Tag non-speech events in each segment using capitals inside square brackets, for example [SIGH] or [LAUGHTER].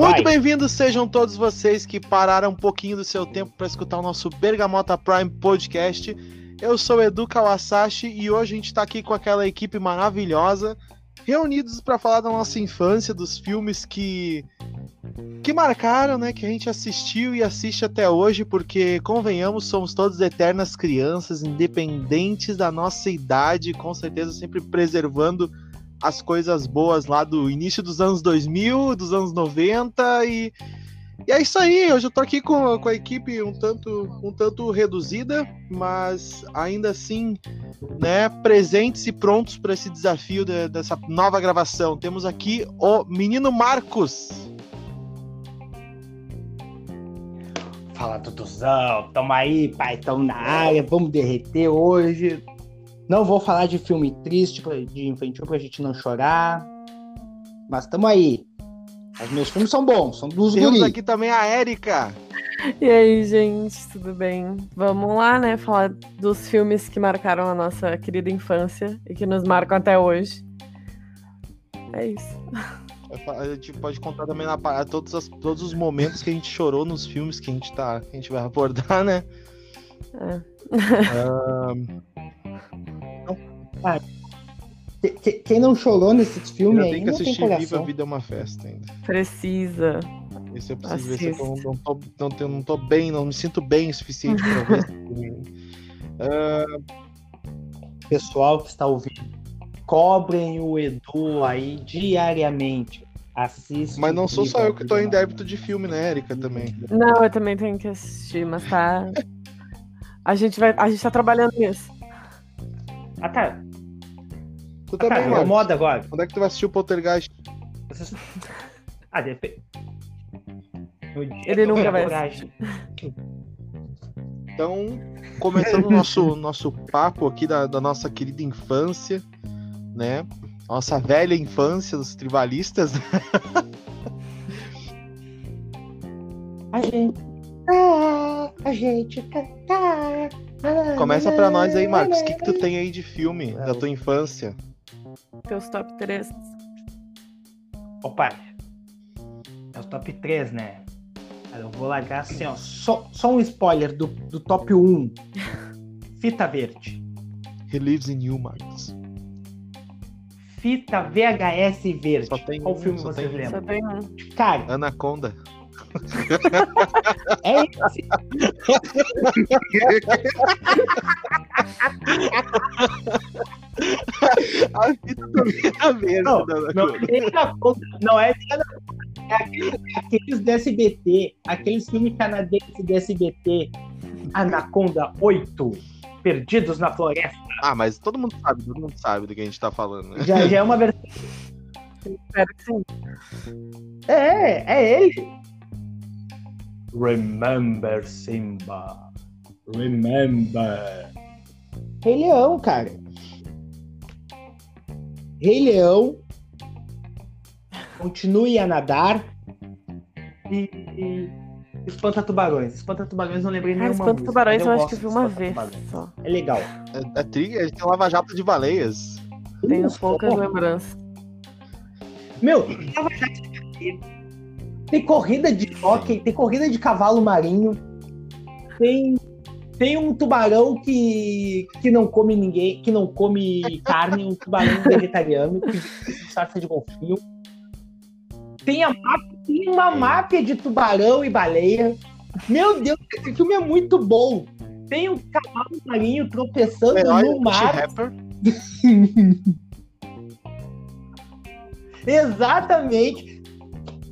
Muito bem-vindos sejam todos vocês que pararam um pouquinho do seu tempo para escutar o nosso Bergamota Prime Podcast. Eu sou o Edu Kawasashi e hoje a gente está aqui com aquela equipe maravilhosa, reunidos para falar da nossa infância, dos filmes que que marcaram, né, que a gente assistiu e assiste até hoje, porque convenhamos, somos todos eternas crianças, independentes da nossa idade, com certeza sempre preservando as coisas boas lá do início dos anos 2000, dos anos 90 e, e é isso aí. Hoje eu tô aqui com, com a equipe um tanto, um tanto reduzida, mas ainda assim, né, presentes e prontos para esse desafio de, dessa nova gravação. Temos aqui o menino Marcos. Fala, Duduzão, tamo aí, pai, tamo na área, vamos derreter hoje. Não vou falar de filme triste, de infantil, pra gente não chorar. Mas tamo aí. Os meus filmes são bons, são dos Temos guri. aqui também a Érica. E aí, gente, tudo bem? Vamos lá, né? Falar dos filmes que marcaram a nossa querida infância e que nos marcam até hoje. É isso. A gente pode contar também na parada todos, as- todos os momentos que a gente chorou nos filmes que a gente tá. Que a gente vai abordar, né? É. [LAUGHS] Ahn, Que- que- Quem não chorou nesses filmes eu aí tenho que não tem assistir Viva a. Vida é uma Festa ainda. Precisa. Esse eu preciso ver se eu não, não, tô, não, não tô bem, não me sinto bem o suficiente pra ver esse [LAUGHS] filme. Pessoal que está ouvindo, cobrem o Edu aí diariamente. Assiste. Mas não sou só eu que tô em débito de filme, né, Erika, também. Não, eu também tenho que assistir, mas tá. A gente vai. A gente tá trabalhando nisso. Ah, tá. Tu Ah, também, virou mano. moda agora. Quando é que tu vai assistir o Poltergeist? [LAUGHS] Ah, depende. Ele nunca vai coragem. [LAUGHS] Então, começando o nosso, nosso papo aqui da, da nossa querida infância, né? Nossa velha infância dos tribalistas. né? A gente tá, a gente cantar. Começa pra nós aí, Marcos. O que, que tu tem aí de filme da tua infância? Teus top 3. Opa, é o top 3, né? Cara, eu vou largar assim, ó. Só, só um spoiler do, do top 1. [LAUGHS] Fita verde. He Lives in You, Marcos. Fita VHS verde. Só tem Qual um, filme só vocês tem tem um. Cara, Anaconda. É esse. A fita também tá verde. Não, Não é não é Anaconda. É aqueles, aqueles do SBT, aqueles filmes canadenses do SBT. Anaconda 8, Perdidos na Floresta. Ah, mas todo mundo sabe, todo mundo sabe do que a gente tá falando, né? Já, já é uma versão. Espero que sim. É, é ele. Remember Simba. Remember. Rei Leão, cara. Rei Leão. Continue a nadar. E. e Espanta Tubarões. Espanta Tubarões não lembrei Ah, nenhuma Espanto música, Tubarões mas eu acho que eu vi de uma Espanta vez só. É legal. É, é tri, a gente tem Lava Jato de Baleias. Tenho poucas lembranças. Meu, tem corrida de hockey, tem corrida de cavalo marinho, tem, tem um tubarão que, que não come ninguém, que não come carne, um tubarão [LAUGHS] vegetariano, que salsa de golfinho. Tem, a, tem uma máfia de tubarão e baleia. Meu Deus, esse filme é muito bom. Tem um cavalo marinho tropeçando no mar. [LAUGHS] Exatamente.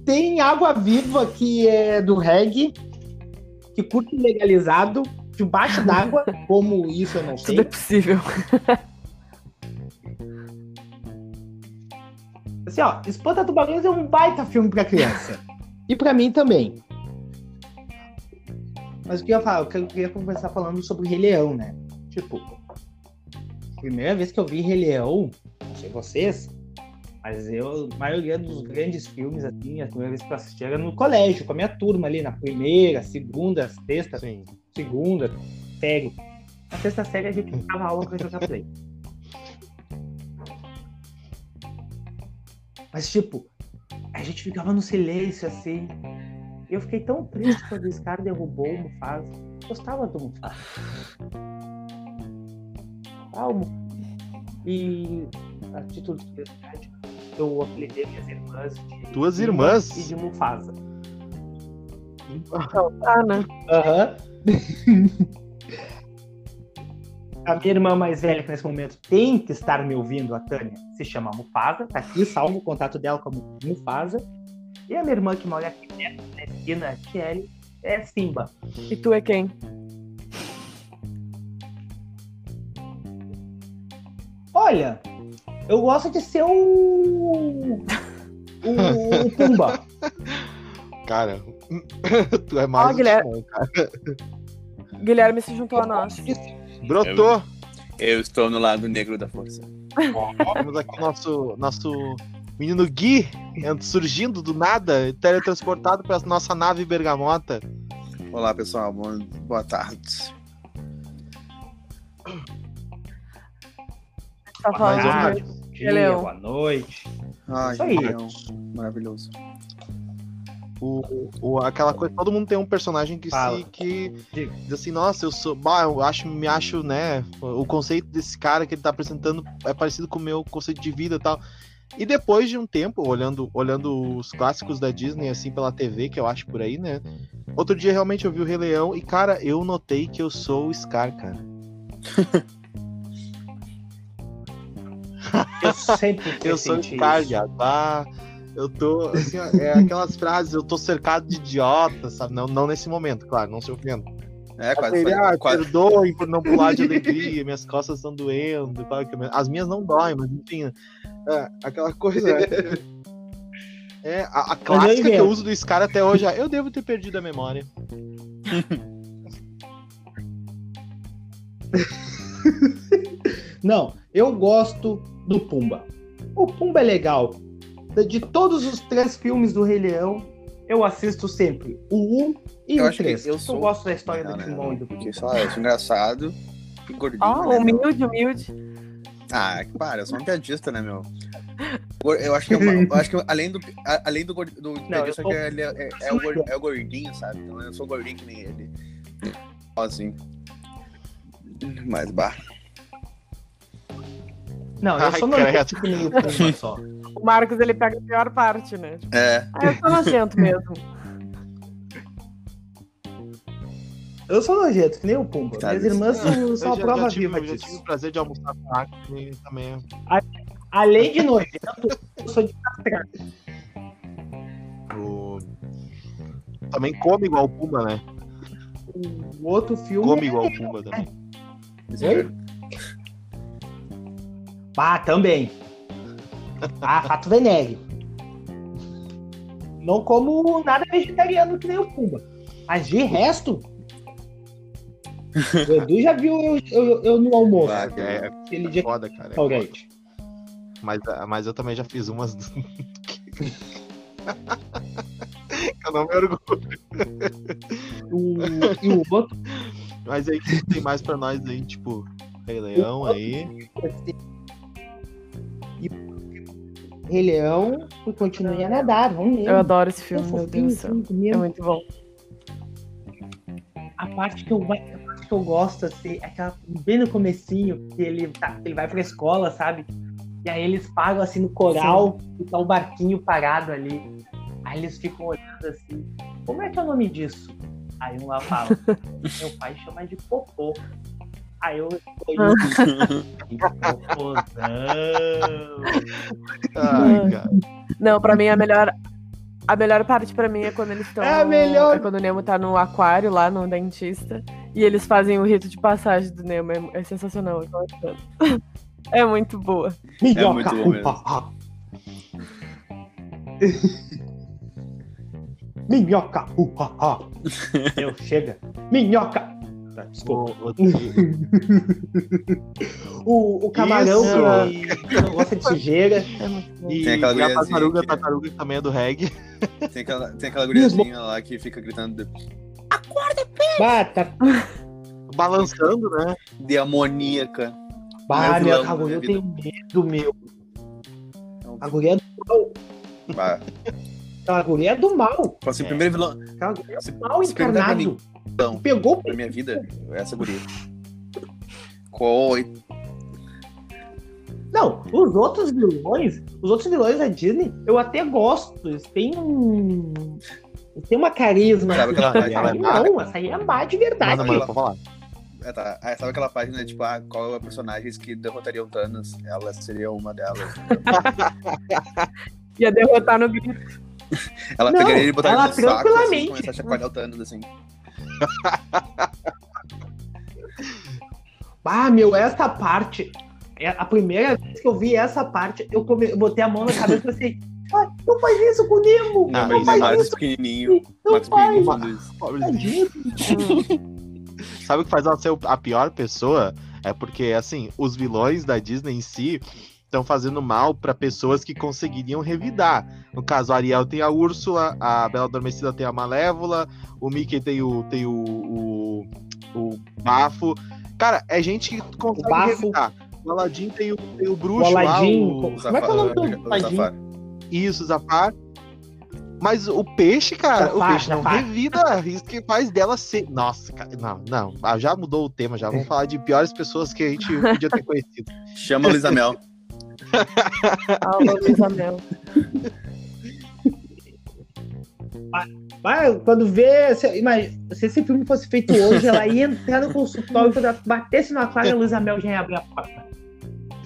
Tem água viva que é do reggae, que curte legalizado, debaixo d'água, [LAUGHS] como isso eu não sei. Tudo é possível. [LAUGHS] Assim, ó, Espanta Tubarões é um baita filme pra criança. e pra mim também. Mas o que eu ia falar? Eu queria começar falando sobre Rei Leão, né? Tipo, primeira vez que eu vi Rei Leão, não sei vocês, mas eu, a maioria dos grandes filmes, assim, a primeira vez que eu assisti era no colégio, com a minha turma ali, na primeira, segunda, sexta, Sim. segunda série. Na sexta série a gente ficava aula pra jogar play. Mas, tipo, A gente ficava no silêncio assim. E eu fiquei tão triste quando o Scar derrubou o Mufasa. Gostava do Mufasa. Ah, o Mufasa. E a título de curiosidade, eu apelidei minhas irmãs de. Tuas irmãs? E de Mufasa. Ah, né? Aham. [LAUGHS] A minha irmã mais velha, que nesse momento tem que estar me ouvindo, a Tânia, se chama Mufasa. Tá aqui, salvo o contato dela como Mufasa. E a minha irmã que mora aqui perto, na esquina, a Kelly, é Simba. E tu é quem? Olha, eu gosto de ser o. O, o Pumba. Cara, tu é mais Ó, o Guilherme. Timão, cara. Guilherme se juntou a nós. Brotou. Eu estou no lado negro da força. Temos aqui nosso, nosso menino Gui surgindo do nada, teletransportado para nossa nave bergamota. Olá, pessoal. Bom, boa tarde. Tá falando. Dia, Leão. boa noite. Ai, Isso aí. Leão. Maravilhoso. O, o- aquela coisa, todo mundo tem um personagem que Fala. se que Diga. diz assim, nossa, eu sou, bah, eu acho, me acho, né, o conceito desse cara que ele tá apresentando é parecido com o meu conceito de vida e tal. E depois de um tempo, olhando, olhando os clássicos da Disney assim pela TV, que eu acho por aí, né? Outro dia realmente eu vi o Rei Leão e cara, eu notei que eu sou o Scar, cara. [LAUGHS] Eu sempre Eu sou isso. viado. Ah, eu tô, assim, é aquelas frases, eu tô cercado de idiotas, sabe? Não, não nesse momento, claro, não se ofenda. É, quase ah, quase- perdoem por não pular de alegria, minhas costas estão doendo. As minhas não doem, mas enfim. é, aquela coisa. É, a, a clássica que eu uso do Scar até hoje é eu devo ter perdido a memória. [LAUGHS] Não, eu gosto do Pumba. O Pumba é legal. De todos os três filmes do Rei Leão, eu assisto sempre o 1 e Eu o acho que 3. eu Eu, sou- gosto da história Não, do né, Timão e do Porque, lá, eu sou engraçado e gordinho. Ah, né, meu? humilde, humilde. Ah, que para, eu sou um piadista, né, meu? Eu acho que, eu, eu acho que eu- além do, além do, do piadista, eu sou- que ele é, é- é o gor- é o gordinho, sabe? Então eu sou gordinho que nem ele. Assim. Mas, bah. Não, eu Ai, sou nojento que nem o Pumba só. O Marcos, ele pega a pior parte, né? Tipo, É, ah, eu sou nojento [LAUGHS] mesmo. Eu sou nojento que nem o Pumba. Tá, Minhas irmãs são, Eu são a prova tive, viva já disso. tive o prazer de almoçar com a e também. é Além de nojento, eu sou de castrar. O... Também come igual o Pumba, né? O outro filme. Come é- igual o Pumba também. Oi? Ah, também. Ah, fato venéreo. Não como nada vegetariano que nem o Pumba. Mas de resto. O Edu já viu eu, eu- eu no almoço. Ah, É, é Aquele dia foda, cara. é. Mas, mas eu também já fiz umas. [LAUGHS] eu não me orgulho. O, e o outro, Mas aí que tem mais pra nós aí, tipo, Rei Leão aí. E Rei Leão, e continue a nadar. Vamos ver. Eu adoro esse filme, meu fofinho, Deus do céu. É muito bom. A parte que eu, parte que eu gosto, assim, é aquela bem no comecinho, que ele, tá, ele vai pra escola, sabe? E aí eles pagam assim no coral e tá o barquinho parado ali. Aí eles ficam olhando assim, como é que é o nome disso? Aí um lá fala, [LAUGHS] meu pai chama de popô. Aí eu [LAUGHS] que popôzão. Ai, cara. Não, pra mim a melhor. A melhor parte pra mim é quando eles estão. É a melhor. É quando o Nemo tá no aquário lá no dentista. E eles fazem o rito de passagem do Nemo. É, é sensacional. eu tô achando. [LAUGHS] É muito boa. Minhoca. muito bom mesmo. [LAUGHS] Minhoca. ha. Eu chega. Minhoca. Tá, Desculpa. [LAUGHS] O- o- camarão Isso. que, não gosta de sujeira. É. E, Tem aquela e a guriazinha tartaruga, a que- tartaruga que também é do reggae. [LAUGHS] Tem aquela, tem aquela guriazinha lá que fica gritando Bata. Balançando, né? de amoníaca. Bah, Meu eu minha tenho medo, meu. A guria bah, Aquela guria é do mal. Assim, o É. primeiro vilão Aquela guria é do mal encarnado. Então, Pegou da minha vida, é [LAUGHS] essa guria. Qual Não, os outros vilões, os outros vilões da Disney, eu até gosto. Eles têm um. Eles têm uma carisma. Sabe aquela essa aí não, essa aí é má de verdade. Manda, manda, falar. É, tá. Ah, sabe aquela página, tipo, ah, qual é a personagens que derrotariam Thanos? Ela seria uma delas. Ia derrotar no grito. Ela Não, pegaria ele e botaria ela no saco assim, tranquilamente. e começar a chacoalhar o Thanos, assim. [LAUGHS] Ah, meu, essa parte. é A primeira vez que eu vi essa parte, eu, come... eu botei a mão na cabeça e pensei, ah, não faz isso com o Nemo! Não, não faz isso, pequenininho. não faz! pequenininho. Sabe o que faz ela ser a pior pessoa? É porque, assim, os vilões da Disney em si estão fazendo mal pra pessoas que conseguiriam revidar. No caso, a Ariel tem a Úrsula, a Bela Adormecida tem a Malévola, o Mickey tem o, tem o, o, o Bafo. Cara, é gente que consegue O Bafo. revidar. O Aladdin tem o, tem o O Bruxo lá, o... como é que é o nome do O Aladdin? Zafar. Isso, Zafar. Mas o peixe, cara, o Zafar, peixe não Zafar. revida. Isso que faz dela ser. Nossa, cara, não, não. Já mudou o tema, já. Vamos falar de piores pessoas que a gente podia ter conhecido. Chama a Luísa Mel. [LAUGHS] [LAUGHS] Alô, Luísa Mel. Quando vê. Se, imagina, se esse filme fosse feito hoje, ela ia entrar no consultório, quando ela batesse na clara, a Luísa Mel já ia abrir a porta.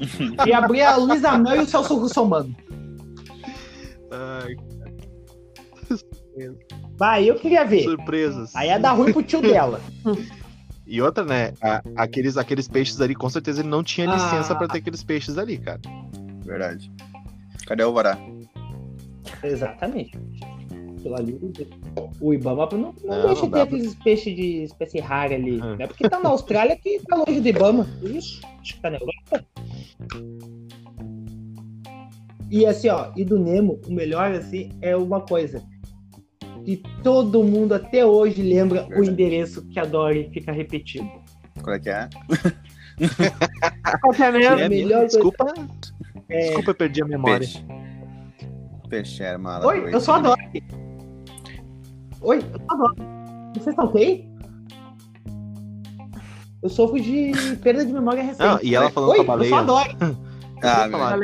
[LAUGHS] Ia abrir a Luísa Mel e o Celso Russomano. Ai, Vai, eu queria ver. surpresas. Aí ia dar ruim pro tio dela. [LAUGHS] E outra, né? a- aqueles, aqueles peixes ali, com certeza ele não tinha licença Ah. pra ter aqueles peixes ali, cara. Verdade. Cadê o Alvará? Exatamente. Pelo ali, o Ibama não, não, Não, deixa não ter dá aqueles peixes de espécie rara ali. É. Não é porque tá na Austrália que tá longe do Ibama. Isso, acho que tá na Europa. E assim, ó, e do Nemo, o melhor assim é uma coisa. Que todo mundo até hoje lembra o Verdade. endereço que a Dory fica repetindo. Qual é que é? Qual que é mesmo? É melhor coisa- desculpa, É, desculpa, eu perdi a memória. Peixe. Peixe era mala. Oi, eu sou a Dory. Oi, eu sou a Dory. Vocês estão ok? Eu sofro de perda de memória recente. Não, e ela falando Oi, com a eu sou a baleia. Dory. Ah, Eu ia meu. falar,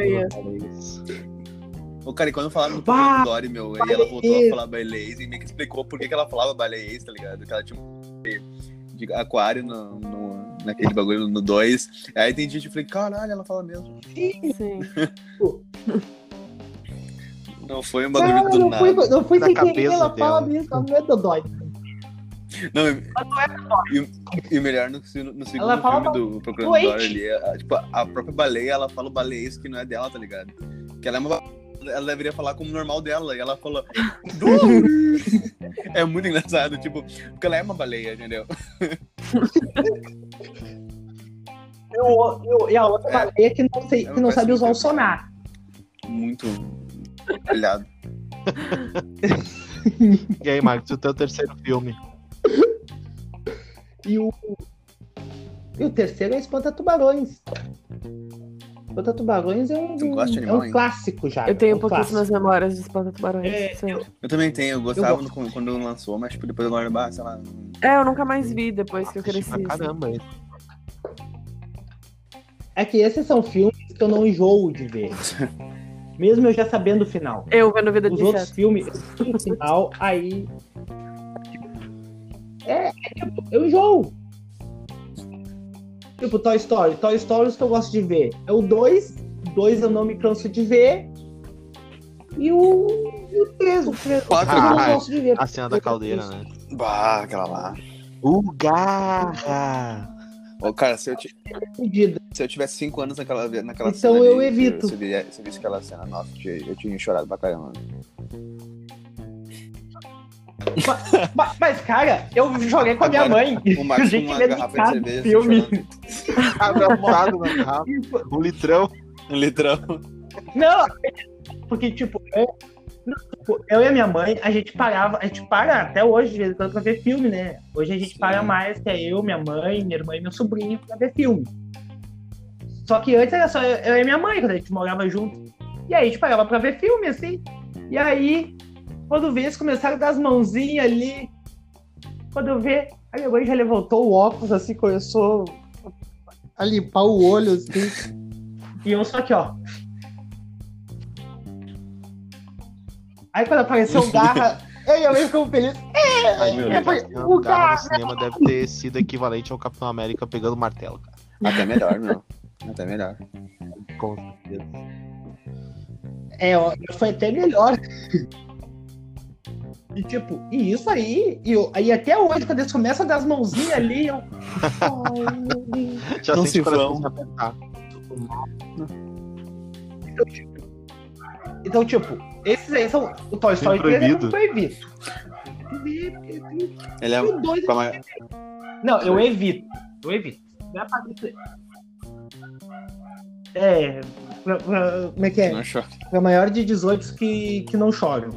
Baleias. Ô, cara, e quando falaram do Bah, do Dory, meu, e ela voltou a falar baleiês e meio que explicou por que, que ela falava baleiês, tá ligado? Que ela tinha um de, aquário no, no- naquele bagulho no 2. Aí tem gente que falei, caralho, ela fala mesmo. Sim. [LAUGHS] Não foi um bagulho Não, do não nada. foi, não foi sem querer, ela dela. fala mesmo, ela não é Dodói. Não, e, e, e o melhor no, no segundo Ela fala filme do. Dory ali, a, tipo, a própria baleia, ela fala o baleiês que não é dela, tá ligado? Que ela é uma ela deveria falar como normal dela, e ela falou! É muito engraçado, tipo, porque ela é uma baleia, entendeu? E, a outra É. baleia que não, sei, É, que não sabe usar o sonar. Muito olhado. [LAUGHS] E aí, Marcos, o teu terceiro filme? E o, e o terceiro é Espanta Tubarões. Espanta Tubarões é um, Tu gosta de é animal, um hein? clássico já. Eu tenho é um pouquíssimas memórias de Espanta Tubarões. É, sim. Eu também tenho, eu gostava gosto. no- quando lançou, mas tipo, depois eu lembro, ah, sei lá. É, eu nunca mais vi depois que eu cresci. Assim. caramba. É que esses são filmes que eu não enjoo de ver. [LAUGHS] Mesmo eu já sabendo o final. Eu vendo Vida Os de outros Inseto. filmes, o final, aí. É, é tipo, eu enjoo. Tipo, Toy Story. Toy Story os que eu gosto de ver. É o 2. O 2 eu não me canso de ver. E o. E o 3. O 3 Quatro. eu não Ah, gosto de ver. A cena da caldeira, né? Bah, aquela lá. O Garra! Ô, cara, se eu, Fudida. se eu tivesse 5 anos naquela, naquela Então cena. eu ali, evito. Se eu, via- se eu visse aquela cena, nossa, eu tinha, eu tinha chorado pra caramba. Mas, mas, cara, eu joguei com a minha Agora, mãe. [LAUGHS] Uma vê garrafa de cerveja. filme. Abraçado na garrafa, um litrão. Um litrão. Não, porque, tipo, eu, tipo, eu e a minha mãe, a gente parava, a gente para até hoje, de vez em quando, pra ver filme, né? Hoje a gente Sim. para mais, que é eu, minha mãe, minha irmã e meu sobrinho, pra ver filme. Só que antes era só eu, eu e minha mãe, quando a gente morava junto. E aí a gente parava pra ver filme, assim. E aí, Quando vê, eles começaram a dar as mãozinhas ali. Quando eu ver, a minha mãe já levantou o óculos, assim, começou a limpar o olho, assim. E eu só aqui, ó. Aí quando apareceu o Garra, eu e a mãe ficou feliz. Aí, meu Deus, o o cara cara- no cinema deve ter sido equivalente ao Capitão América pegando martelo, cara. Até melhor, meu. Até melhor. Com certeza. É, ó, foi até melhor. E tipo, e isso aí, e eu- aí até hoje, quando eles começam a dar as mãozinhas ali, eu. [LAUGHS] Ai, meu Deus. Já Não se vão. Então, tipo, então, tipo, esses aí são. O Toy Story 3 é proibido. muito proibido. Ele é. O dois- com a ma- Não, eu evito. Eu evito. Não é pra dizer. É. pra- pra- como é que é? Não chora. Pra maior de 18 que, que não choram.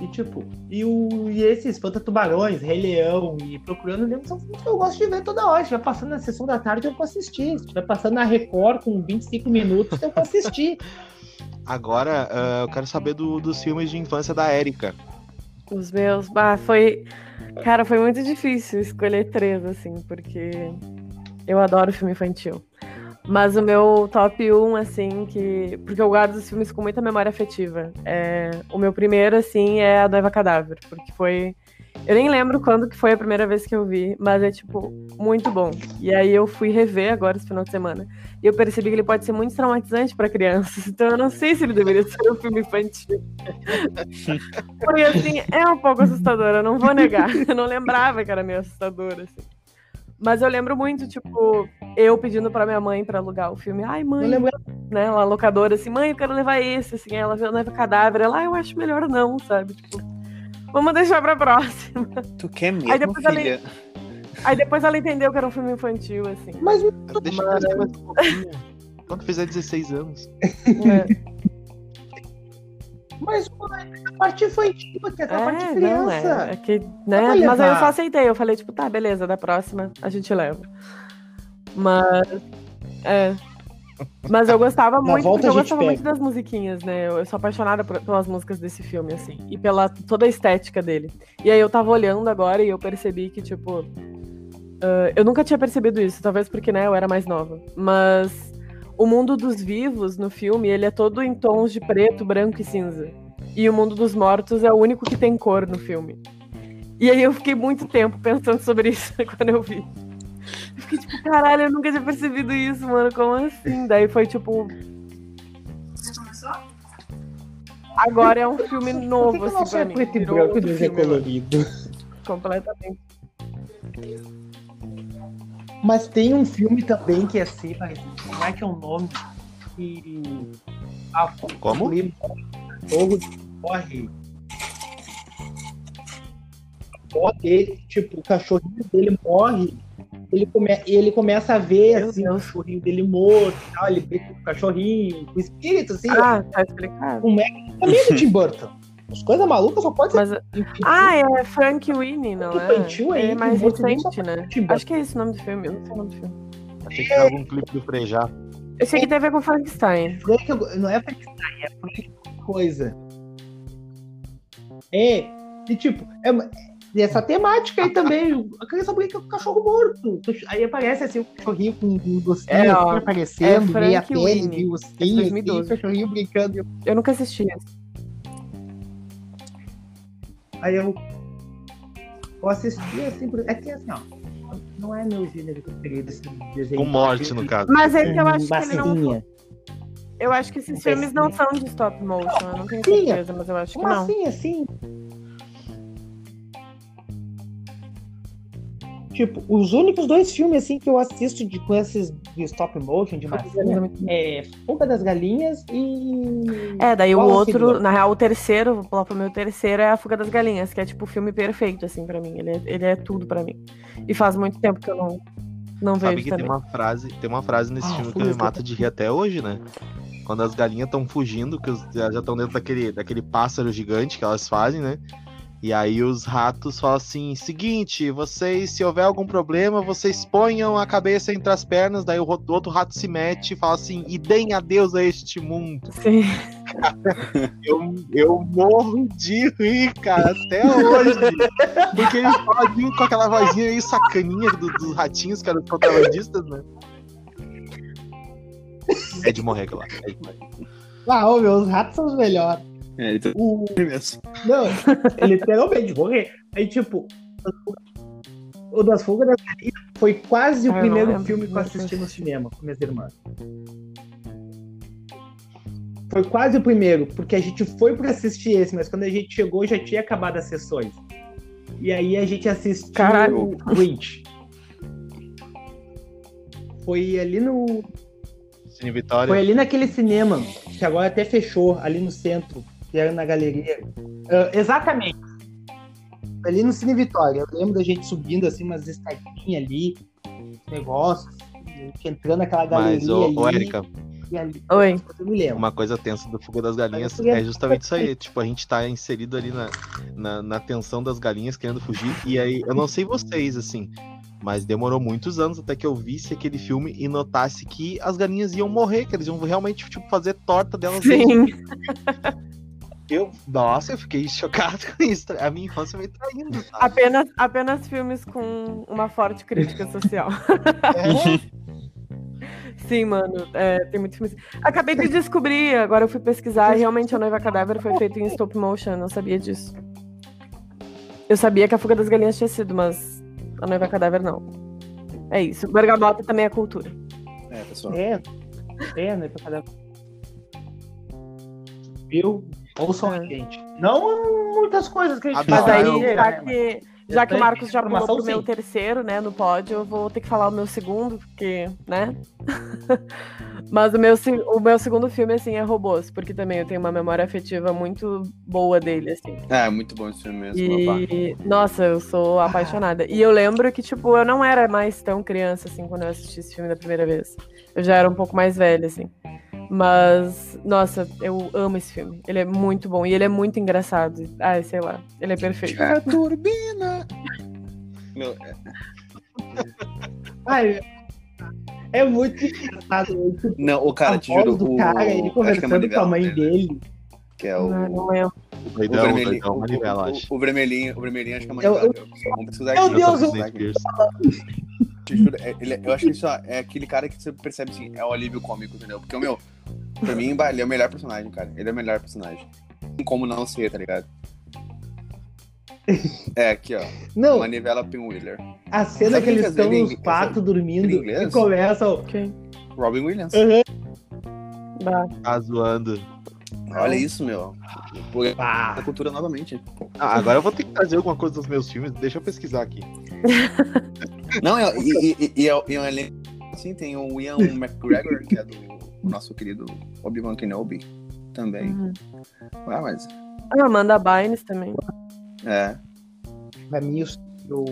E tipo, e, o, e esse Espanta Tubarões, Rei Leão e Procurando Nemo são filmes que eu gosto de ver toda hora. Se vai passando na sessão da tarde, eu vou assistir. Se vai passando na Record com 25 minutos, eu vou assistir. [LAUGHS] Agora, ah, eu quero saber do- dos filmes de infância da Érica. Os meus, bah, foi. Cara, foi muito difícil escolher três, assim, porque eu adoro filme infantil. Mas o meu top 1, assim, que. Porque eu guardo os filmes com muita memória afetiva. É... O meu primeiro, assim, é A Noiva Cadáver, porque foi. Eu nem lembro quando que foi a primeira vez que eu vi, mas é, tipo, muito bom. E aí eu fui rever agora esse final de semana. E eu percebi que ele pode ser muito traumatizante para crianças. [LAUGHS] Então eu não sei se ele deveria ser um filme infantil. [LAUGHS] Porque assim, é um pouco assustador, eu não vou negar. [LAUGHS] Eu não lembrava que era meio assustador, assim. Mas eu lembro muito, tipo, eu pedindo pra minha mãe pra alugar o filme. Ai, mãe, lembro né? Ela locadora, assim, mãe, eu quero levar esse, assim. Aí ela viu a noiva cadáver. Ela, ah, eu acho melhor não, sabe? Tipo, vamos deixar pra próxima. Tu quer mesmo, Aí depois ela- filha? Aí depois ela entendeu que era um filme infantil, assim. Mas Deixa eu crescer mais um pouquinho. Quando fizer 16 anos. É, Mas a parte infantil, que é a parte é, criança. não, é, é que, né? Mas aí eu só aceitei. Eu falei, tipo, tá, beleza, da próxima a gente leva. Mas. É. Mas eu gostava muito, eu gostava muito das musiquinhas, né? Eu, eu sou apaixonada por- pelas músicas desse filme, assim. E pela toda a estética dele. E aí eu tava olhando agora e eu percebi que, tipo. ah, eu nunca tinha percebido isso, talvez porque, né, eu era mais nova. Mas o mundo dos vivos no filme, ele é todo em tons de preto, branco e cinza. E o mundo dos mortos é o único que tem cor no filme. E aí eu fiquei muito tempo pensando sobre isso [LAUGHS] quando eu vi. Eu fiquei tipo, caralho, eu nunca tinha percebido isso, mano. Como assim? Daí foi tipo. Agora é um filme Por que, novo, que o assim, pra é mim. preto e branco filme colorido? Completamente. Mas tem um filme também que é assim, mas como é que é o nome? Que. Ah, Como? o cachorro morre. Tipo, o cachorrinho dele morre. Ele, come, e ele começa a ver Meu assim, Deus. o cachorrinho dele morto e tal. Ele vê com o cachorrinho, com o espírito, assim. Ah, tá explicado. Como é que também é do Tim Burton? As coisas malucas só pode ser. Mas, ah, é Frank Winnie, não é? Infantil aí, É mais recente, né? Acho que é esse o nome do filme. Eu não sei o nome do filme. Achei que tinha algum clipe do Frejá. Eu sei que tem a ver com Frankenstein. Frank, não é Frankenstein, é Frank coisa. É, e tipo, é, e essa temática aí também. A criança brinca com o cachorro morto. Aí aparece assim o cachorrinho com um docinho É, ó, assim, aparecendo, é a Frank pele, meio é ossinho, assim, 2012. o cachorrinho brincando. Eu nunca assisti esse. Aí eu, eu assisti assim, é que assim, ó. Não é meu gênero preferido esse desenho. Com morte, no caso. Mas é que eu acho que ele não. Massinha. Eu acho que esses filmes não são de stop motion. Eu não tenho Sim, certeza, mas eu acho que Como não. assim, assim? Tipo, os únicos dois filmes assim que eu assisto de, com esses de stop motion, de massinha, é Fuga das Galinhas e. É, daí o Wallace e outro, na real, o terceiro, vou pular pro meu terceiro, é A Fuga das Galinhas, que é tipo o filme perfeito, assim, pra mim. Ele é, ele é tudo pra mim. E faz muito tempo que eu não, não Sabe vejo que também. tem uma frase, tem uma frase nesse Ah, filme que Fuga me mata de rir até hoje, né? Quando as galinhas estão fugindo, que já estão dentro daquele, daquele pássaro gigante que elas fazem, né? E aí os ratos falam assim: seguinte, vocês, se houver algum problema, vocês ponham a cabeça entre as pernas, daí o ro- o outro rato se mete e fala assim, e deem adeus a este mundo. Sim. [LAUGHS] Eu, eu morro de rir, cara, até hoje. Porque ele fala assim, com aquela vozinha aí sacaninha do- dos ratinhos, que eram os contrabandistas, né? É de morrer aquilo lá. É de morrer. Ah, ô, meu, os ratos são os melhores. É, ele tá O... mesmo. Não, literalmente morrer. Aí, tipo, o das Fugas das Galinhas foi quase o Ah, não primeiro lembro filme que eu como que eu assisti no cinema com minhas irmãs. Foi quase o primeiro, porque a gente foi pra assistir esse, mas quando a gente chegou já tinha acabado as sessões. E aí a gente assistiu Caralho. o Grinch. Foi ali no. Cine Vitória. Foi ali naquele cinema, que agora até fechou, ali no centro, que era na galeria. Ah, exatamente. Ali no Cine Vitória. Eu lembro da gente subindo assim umas escadinhas ali, negócios, entrando naquela galeria Mas, ô, ali. ô Érica, ali. Oi. Eu me lembro. uma coisa tensa do Fuga das Galinhas é justamente isso aí. Tipo, a gente tá inserido ali na, na, na tensão das galinhas querendo fugir. E aí, eu não sei vocês, assim, mas demorou muitos anos até que eu visse aquele filme e notasse que as galinhas iam morrer, que eles iam realmente, tipo, fazer torta delas. Sim. [LAUGHS] Eu, nossa, eu fiquei chocado [LAUGHS] com isso. A minha infância me traindo, sabe? Apenas, apenas filmes com uma forte crítica social. É, [LAUGHS] Sim, mano, é, tem muitos filmes. Acabei de descobrir, agora eu fui pesquisar, e realmente a Noiva Cadáver foi feito em stop motion, eu não sabia disso. Eu sabia que a Fuga das Galinhas tinha sido, mas a Noiva Cadáver não. É isso. Bergamota também é cultura. É, pessoal. É, é, né? Pra cada... Viu? Ouçam a É. gente. Não muitas coisas que a gente Mas Mas fala, aí, né, já mas- que, já que o Marcos já pulou pro meu sim. terceiro, né, no pódio, eu vou ter que falar o meu segundo, porque, né? [LAUGHS] Mas o meu, o meu segundo filme, assim, é Robôs, porque também eu tenho uma memória afetiva muito boa dele, assim. É, muito bom esse filme mesmo. opa. E, nossa, eu sou [LAUGHS] apaixonada. E eu lembro que, tipo, eu não era mais tão criança, assim, quando eu assisti esse filme da primeira vez. Eu já era um pouco mais velha, assim. Mas, nossa, eu amo esse filme. Ele é muito bom e ele é muito engraçado. Ai, sei lá, ele é perfeito. A turbina! Meu, é- [LAUGHS] Ai, é muito engraçado. não, o cara, te juro, o, cara, ele é conversando com a mãe né? dele. Que é o, Não, não lembro. O Doidão, vermelhinho. doidão, O, Manivela, o- acho. o vermelhinho, o vermelhinho acho que é Manivela. Vamos Meu aqui. Deus, vamos eu- é, ele é- eu acho que isso ó, é aquele cara que você percebe assim, é o alívio cômico, entendeu? Porque o meu, pra mim, ele é o melhor personagem, cara. Ele é o melhor personagem. Como não ser, tá ligado? É, aqui, ó. Não, Manivela Pinwheeler. a cena Sabe que eles estão nos quatro dormindo e começam. Ok. Robin Williams. Bah. Tá zoando. Olha isso, meu. É Pá, a cultura novamente. Ah, agora eu vou ter que trazer alguma coisa dos meus filmes. Deixa eu pesquisar aqui. [LAUGHS] Não, e, e, e, e, é- e é elenco, assim, tem o Ian McGregor, que é do nosso querido Obi-Wan Kenobi, também. Uhum. Ah, mas, Ah, Amanda Bynes também. é. pra mim, o meu,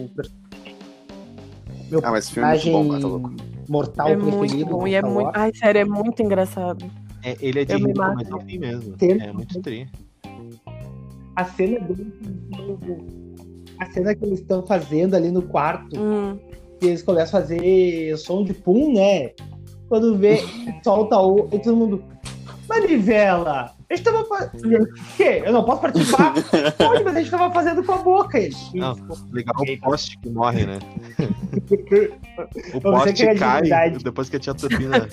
meu Ah, mas esse filme é muito bom, mas tá louco. mortal É preferido. muito bom. E é muito. Ai, sério, é muito engraçado. É, ele é de rir mato. começo ao fim mesmo. Sim. É muito tri. A cena do. A cena que eles estão fazendo ali no quarto, Hum. que eles começam a fazer som de pum, né? Quando vê, [LAUGHS] solta o. E todo mundo. Manivela! A gente tava fazendo. O quê? Eu não posso participar? Pode, mas a gente tava fazendo com a boca. Ele. Não. Legal o poste que morre, né? [LAUGHS] O poste é cai depois que a tia turbina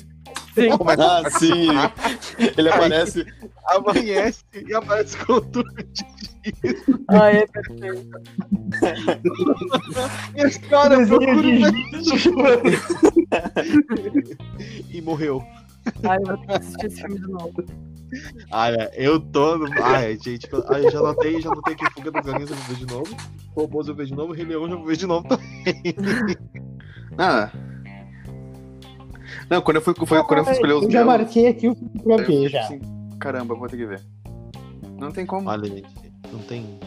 Sim. começa Ah, sim! Ele aparece. amanhece e aparece com tudo de Ai, é perfeito. Desenho procura de e morreu. Ai, eu vou ter que assistir esse filme de novo. Olha, eu tô. No... Ai, gente, ai, eu já notei, já notei que Fuga das Galinhas eu vou ver de novo. Robôs eu vejo de novo, Rei Leão eu já vou ver de novo também. Ah. Não, quando eu fui, foi, quando eu fui escolher os Eu já meus, marquei aqui o filme pra ver já. assim, Caramba, vou ter que ver. Não tem como. Olha, gente, não tem.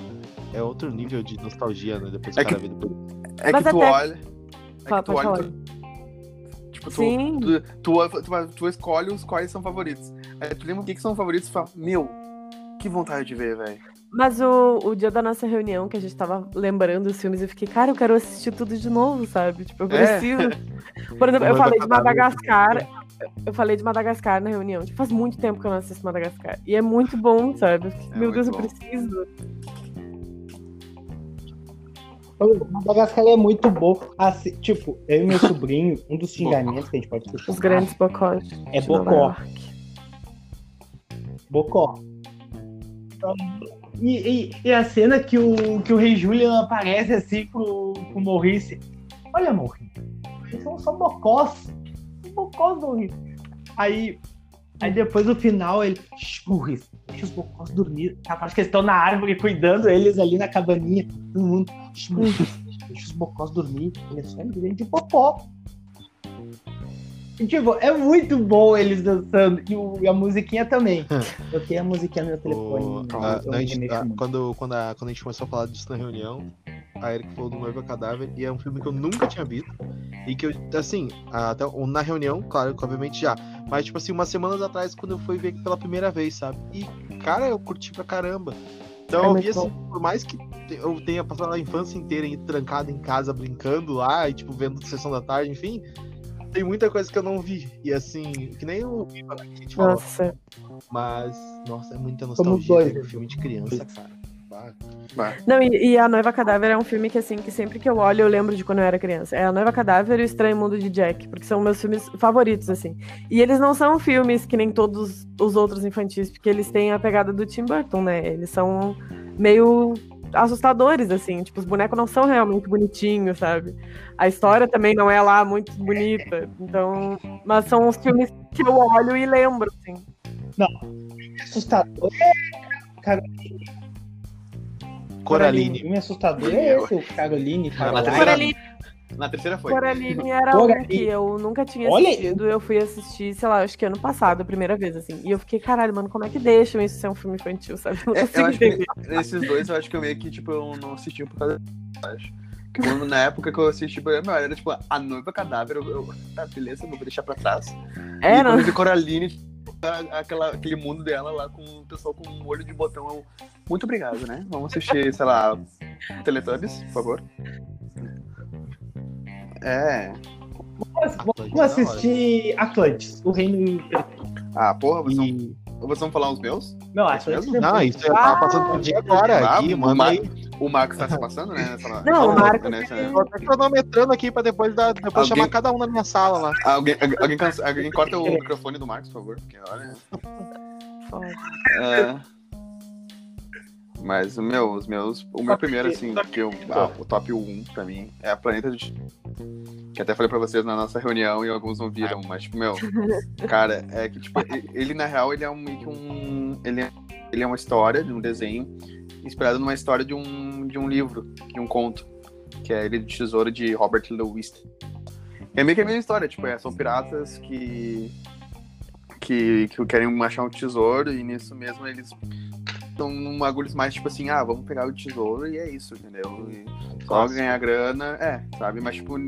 É outro nível de nostalgia, né? Depois É o cara que- vê depois. É Mas que tu até- olha. É Fala, que tu olha. falar. Tipo, tu, Sim. tu, tu, tu, tu escolhe os quais são favoritos. Aí tu lembra o que, que são favoritos e fala, meu, que vontade de ver, velho. Mas o, o dia da nossa reunião, que a gente tava lembrando os filmes, eu fiquei, cara, eu quero assistir tudo de novo, sabe? Tipo, eu É. preciso. [LAUGHS] Por exemplo, eu falei de. Madagascar. Eu falei de Madagascar na reunião. Tipo, faz muito tempo que eu não assisto Madagascar. E é muito bom, sabe? Eu fiquei, É Meu Deus, eu bom. preciso. O Madagascar é muito bom. Assim, tipo, eu e meu [LAUGHS] sobrinho, um dos xingamentos que a gente pode escutar Os grandes bocós. é Nova bocó. York. E, e- e a cena que o, que o Rei Julian aparece assim pro, pro Maurice. Olha, Maurice, eles são só bocós. Bocós, Maurice. Aí, aí depois no final ele. "Shh, Maurice, deixa os bocós dormir. Tá, Acho que eles estão na árvore cuidando eles ali na cabaninha. Todo mundo. "Shh, Maurice, deixa os bocós dormir. É só um grande bocó. Tipo, é muito bom eles dançando. E, o- e a musiquinha também. [LAUGHS] Eu tenho a musiquinha no meu telefone. O- então a- eu a me gente- remexo a- muito. quando, quando, a, quando a gente começou a falar disso na reunião, a Erika falou do Noiva Cadáver, e é um filme que eu nunca tinha visto. E que eu, assim, até na reunião, claro, que obviamente já. Mas, tipo assim, umas semanas atrás, quando eu fui ver pela primeira vez, sabe? E, cara, eu curti pra caramba. Então É eu vi assim, por mais que eu tenha passado a infância inteira aí trancado em casa, brincando lá, e tipo, vendo sessão da tarde, enfim. Tem muita coisa que eu não vi. E assim, que nem o Viva, né, que a gente falou. Nossa. Mas, nossa, é muita nostalgia. dois, ver né? filme de criança, cara. Bah, Bah. Não, e, e A Noiva Cadáver é um filme que, assim, que sempre que eu olho, eu lembro de quando eu era criança. É A Noiva Cadáver e O Estranho Mundo de Jack, porque são meus filmes favoritos, assim. E eles não são filmes que nem todos os outros infantis, porque eles têm a pegada do Tim Burton, né? Eles são meio assustadores, assim. Tipo, os bonecos não são realmente bonitinhos, sabe? A história também não é lá muito bonita. Então. Mas são os filmes que eu olho e lembro, assim. assustador. Coraline. O filme assustador é esse, o Caroline. Na Caroline. Na terceira foi. Coraline [LAUGHS] era Coraline. que eu nunca tinha Olha- assistido. Eu fui assistir, sei lá, acho que ano passado, a primeira vez, assim. E eu fiquei, caralho, mano, como é que deixam isso ser um filme infantil, sabe? Não É, eu acho que nesses dois, eu acho que eu meio que, tipo, eu não assisti por causa eu acho. Que quando, na época que eu assisti, tipo, meu, era tipo, a noiva cadáver, eu, eu tá, beleza, eu vou deixar pra trás. É, e não. eu vi Coraline, tipo, a- aquela, aquele mundo dela lá com o pessoal com um olho de botão, eu, muito obrigado, né? Vamos assistir, sei lá, Teletubbies, por favor. É. Vamos assistir Atlantis, o reino. Ah, porra, vocês vão, E... vocês vão falar os meus? Não, É isso Atlantis mesmo? é Não, isso eu tava passando por dia agora Ah, aqui, o manda Mar- aí. O Marcos tá se passando, né? Nessa, [LAUGHS] Não, o Marcos nessa- tem- Tô até cronometrando aqui pra depois, dar, depois Alguém- chamar cada um na minha sala lá. Alguém, alguém, alguém corta o microfone do Marcos, por favor, porque olha. Foda. É... Mas o meu, os meus. O meu primeiro, assim, que eu, ah, o top 1 pra mim é a Planeta de. Que até falei pra vocês na nossa reunião e alguns não viram, mas, tipo, meu, [LAUGHS] cara, é que, tipo, ele na real, ele é um meio que um. Ele é, ele é uma história de um desenho inspirado numa história de um, de um livro, de um conto, que é Ele do Tesouro de Robert Louis. É meio que a mesma história, tipo, é, são piratas que que, que querem achar um tesouro e nisso mesmo eles estão num bagulho mais tipo assim, ah, vamos pegar o tesouro e é isso, entendeu? E só ganhar grana, é, sabe? Mas tipo,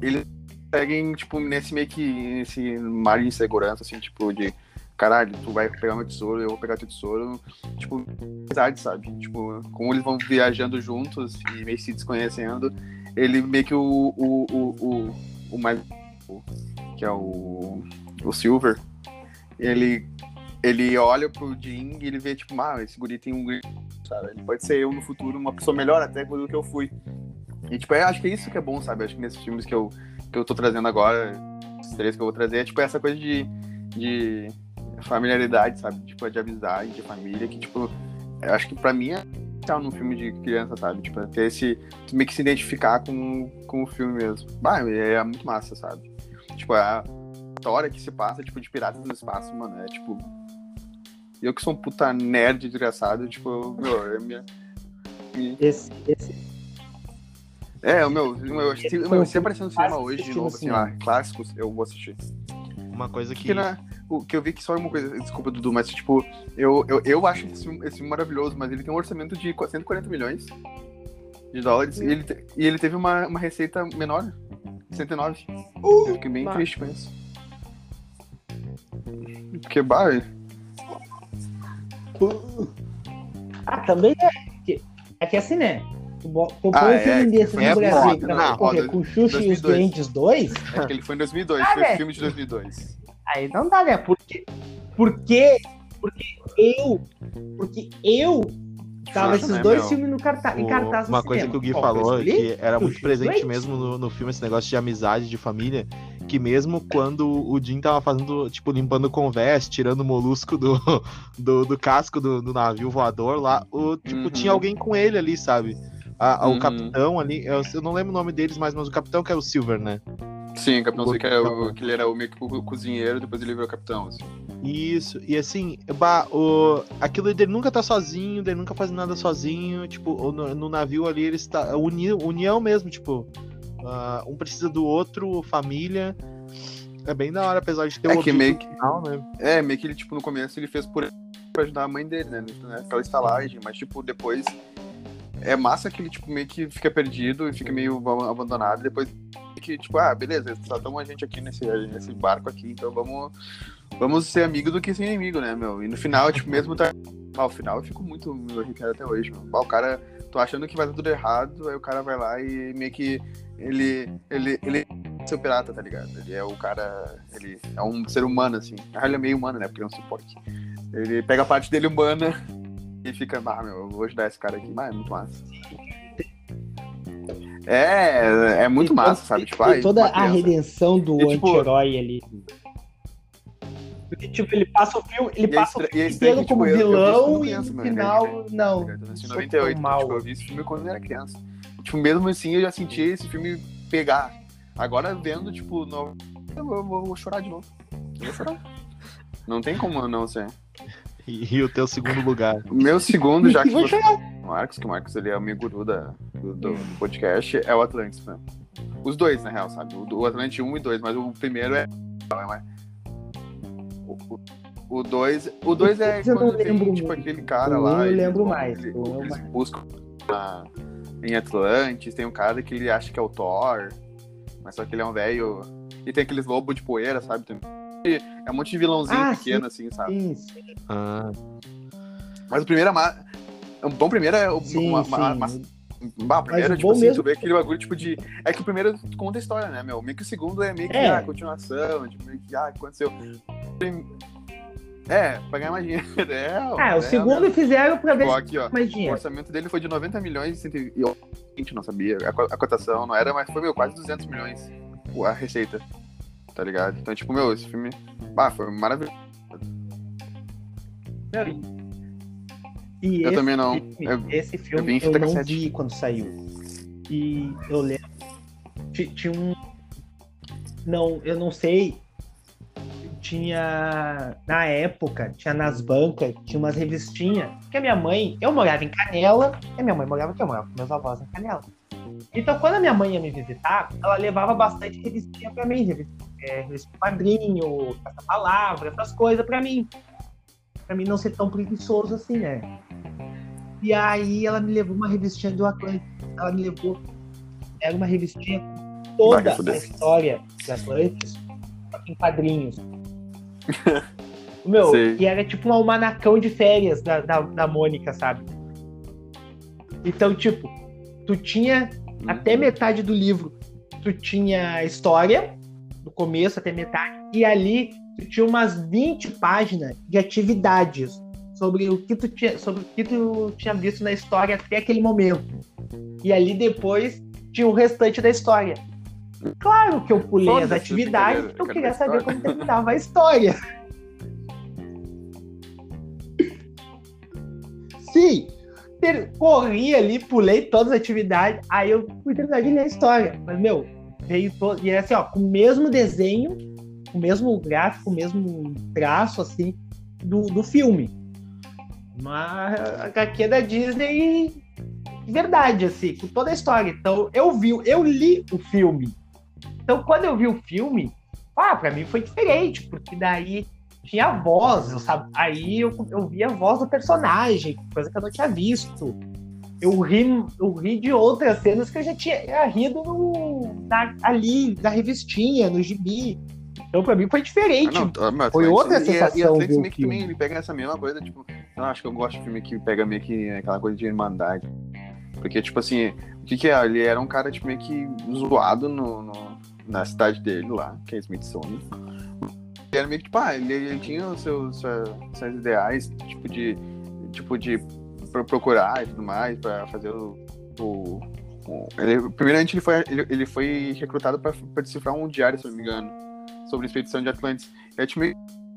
eles seguem, tipo, nesse meio que, nesse mar de insegurança, assim, tipo, de caralho, tu vai pegar meu tesouro, eu vou pegar teu tesouro, tipo, amizade, sabe? Tipo, como eles vão viajando juntos e meio se desconhecendo, ele meio que o, o, o, o, o mais, que é o, o Silver, ele, ele olha pro Jim e ele vê, tipo, ah, esse guri tem um sabe? Ele pode ser eu no futuro, uma pessoa melhor até do que eu fui. E, tipo, eu acho que é isso que é bom, sabe? Acho que nesses filmes que eu, que eu tô trazendo agora, os três que eu vou trazer, é, tipo, essa coisa de, de familiaridade, sabe? Tipo, de amizade, de família, que, tipo, eu acho que pra mim é estar num filme de criança, sabe? Tipo, ter esse. Meio que se identificar com, com o filme mesmo. Bah, é, é muito massa, sabe? Tipo, a história que se passa, tipo, de piratas no espaço, mano, é tipo. Eu que sou um puta nerd desgraçado, tipo, meu, é minha. minha- Esse, esse É, o meu, meu, se, Esse meu, um se aparecer no cinema hoje de novo, assim, lá, clássicos, eu vou assistir. Uma coisa que. Na, o que eu vi que só é uma coisa, desculpa, Dudu, mas tipo, eu, eu, eu acho esse filme, esse filme maravilhoso, mas ele tem um orçamento de 140 milhões de dólares e ele, te- e ele teve uma, uma receita menor, 109. eu fiquei bem bah. triste com isso. Porque, bah, Ah, também é. que- É que assim, né? Tu tu põe Ah, um é, filme desse foi no é Brasil pra né? concorrer Ó, com o Xuxa e os 2002. Doentes 2, É que ele foi em 2002, Ah, foi né? o filme de 2002. aí não dá, né? Porque, porque, porque eu, porque eu tava esses né, dois meu? filmes no carta, em O- cartaz no uma coisa cinema. que o Gui Qual falou é que era O muito presente mesmo no, no filme esse negócio de amizade, de família, que mesmo quando o Jim tava fazendo, tipo, limpando o convés, tirando o molusco do, [LAUGHS] do, do casco do, do navio voador lá, o, tipo, Uhum. tinha alguém com ele ali, sabe? A- a- O Uhum. capitão ali, eu, eu não lembro o nome deles mais, mas o capitão que era o Silver, né? Sim, o Capitão O- Sim, que, era o- que ele era o, meio que o cozinheiro, depois ele virou capitão. Assim. Isso, e assim, bah, o, aquilo dele nunca tá sozinho, ele nunca faz nada sozinho, tipo, no, no navio ali eles tá uni, união mesmo, tipo, ah, um precisa do outro, família. É bem da hora, apesar de ter É o que meio que- final, né? É, meio que ele, tipo, no começo ele fez por pra ajudar a mãe dele, né? Aquela estalagem, mas, tipo, depois. É massa que ele, tipo, meio que fica perdido e fica meio ab- abandonado. E depois que, tipo, ah, beleza, só estamos a gente aqui nesse, nesse barco aqui, então vamos. Vamos ser amigo do que ser inimigo, né, meu? E no final, tipo, mesmo tá. Ah, no final eu fico muito arrepiado até hoje, meu. Ah, o cara, tô achando que vai dar tudo errado, aí o cara vai lá e meio que ele. ele. ele é seu pirata, tá ligado? Ele é o cara. Ele é um ser humano, assim. Real, ele é meio humano, né? Porque ele é um suporte. Ele pega a parte dele humana [LAUGHS] e fica, ah, meu, eu vou ajudar esse cara aqui. Mas é muito massa. É, é muito Tem massa, todo- sabe? Tipo, tem ai, toda uma a redenção do E, tipo- anti-herói ali. Porque, tipo, ele passa o filme, ele E é passa o estra- e é filme inteiro como tipo, eu- eu isso vilão e no né, final, gente? não. Eu nasci em sou 98, tão mal. tipo, eu vi esse filme quando eu era criança. Tipo, mesmo assim, eu já senti esse filme pegar. Agora, vendo, tipo, no... eu vou, vou- vou chorar de novo. Eu vou chorar. Não tem como não ser. E, e o teu segundo lugar. O [LAUGHS] meu segundo, já que você... Marcos, que o Marcos ele é o meu guru da, do, do- do podcast, é o Atlantis, né? Os dois, na real, sabe? O, o Atlantis 1 e 2, mas o primeiro é. O- o- O 2 o dois é eu não quando tem, lembro tipo, muito. aquele cara O lá. eu lembro mais, um eu eles mais. buscam na- em Atlantis, tem um cara que ele acha que é o Thor, mas só que ele é um velho. E tem aqueles lobos de poeira, sabe? É um monte de vilãozinho Ah, pequeno, assim, sabe? Sim, sim. Ah, Mas o primeiro é. Ma... Um bom primeiro é o, Sim, uma, sim. uma- uma- Bah, o primeiro, o tipo assim, mesmo- tu vê aquele bagulho, tipo, de. É que o primeiro conta a história, né, meu? Meio que o segundo é meio que É. a continuação, tipo, meio que, ah, o que aconteceu. É, pra ganhar mais dinheiro. [LAUGHS] É, Ah, é, o segundo fizeram pra ver se aqui, ó. mais O dinheiro. orçamento dele foi de 90 milhões e 100 e eu gente não sabia. A, co- a cotação não era, mas foi, meu, quase 200 milhões o- a receita. Tá ligado? Então, tipo, meu, esse filme. Bah, foi maravilhoso. E Eu esse também não. filme- Eu- esse filme eu, fita não cassete. vi quando saiu. E eu lembro. ti- Tinha um. Não, eu não sei. Tinha. Na época, tinha nas bancas, tinha umas revistinhas. Que a minha mãe. Eu morava em Canela. E a minha mãe morava aqui, eu morava com meus avós em Canela. Então, quando a minha mãe ia me visitar, ela levava bastante revistinha pra mim. Revista, é, revista Padrinho, essa palavra, essas coisas pra mim. Pra mim não ser tão preguiçoso assim, né? E aí ela me levou uma revistinha do Atlântico. Ela me levou. Era uma revistinha com toda a história de Atlantis só que em quadrinhos. [LAUGHS] Meu, Sei. e era tipo um almanacão de férias da, da, da Mônica, sabe? Então, tipo, tu tinha até metade do livro, tu tinha a história, do começo até metade, e ali tu tinha umas 20 páginas de atividades sobre o que tu tinha, sobre o que tu tinha visto na história até aquele momento. E ali depois tinha o restante da história. Claro que eu pulei as atividades, porque eu eu queria saber como terminava a história. [LAUGHS] Sim, ter- corri ali, pulei todas as atividades, aí eu fui terminar de ler a história. Mas, meu, veio todo. E era assim, ó, com o mesmo desenho, o mesmo gráfico, o mesmo traço, assim, do, do filme. Uma HQ da Disney de verdade, assim, com toda a história. Então, eu vi, eu li o filme. Então, quando eu vi o filme, ah, pra mim foi diferente, porque daí tinha a voz, eu sabe? Aí eu, eu vi a voz do personagem, coisa que eu não tinha visto. Eu ri, eu ri de outras cenas que eu já tinha rido no, na- ali, na revistinha, no gibi. Então, pra mim, foi Ah, diferente. não, ah, Foi outra e- sensação E, o meio que também ele pega essa mesma coisa, tipo, Eu acho que eu gosto de filme que pega meio que aquela coisa de irmandade. Porque, tipo assim, o que que é? Ele era um cara, tipo, meio que zoado no, no- na cidade dele lá, que é Smithsonian. Ele era meio que, tipo, ah, ele, ele tinha os seus, seus, seus ideais, tipo, de, tipo, de pro- procurar e tudo mais, pra fazer o... o- ele, primeiramente, ele foi, ele, ele foi recrutado pra, pra decifrar um diário, se não me engano, sobre a expedição de Atlantis. É, tipo, meio...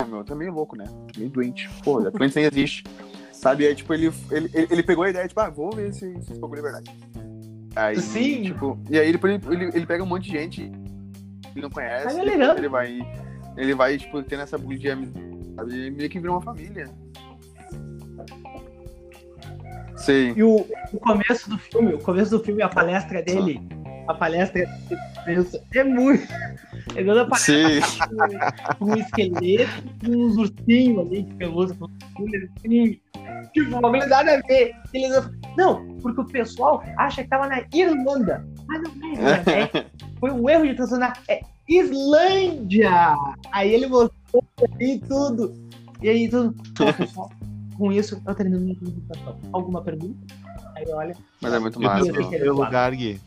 Meu, tá meio louco, né? Meio doente. Pô, Atlantis nem existe. Sabe? Aí, tipo, ele, ele, ele, pegou a ideia, tipo, ah, vou ver se, se esse bagulho é verdade. Aí, Sim. tipo, e aí ele, ele, ele pega um monte de gente que ele não conhece, é legal. ele vai, ele vai, tipo, tendo essa bullying de amizade? E meio que vira uma família. Sei. E o, o começo do filme, o começo do filme, a palestra dele, a palestra é muito. É dando a palestra Sim. com [LAUGHS] um esqueleto, com uns ursinhos ali de pelúcia, ursinhos. Tipo, uma coisa nada a ver. Eles, não, porque o pessoal acha que tava na Irlanda. Mas não é Irlanda, [LAUGHS] é, foi um erro de tradução. É Islândia! Aí ele mostrou ali tudo. E aí tudo. Com isso, eu termino minha apresentação. Alguma pergunta? Aí olha. Mas é muito massa. Meu. lugar, Gui.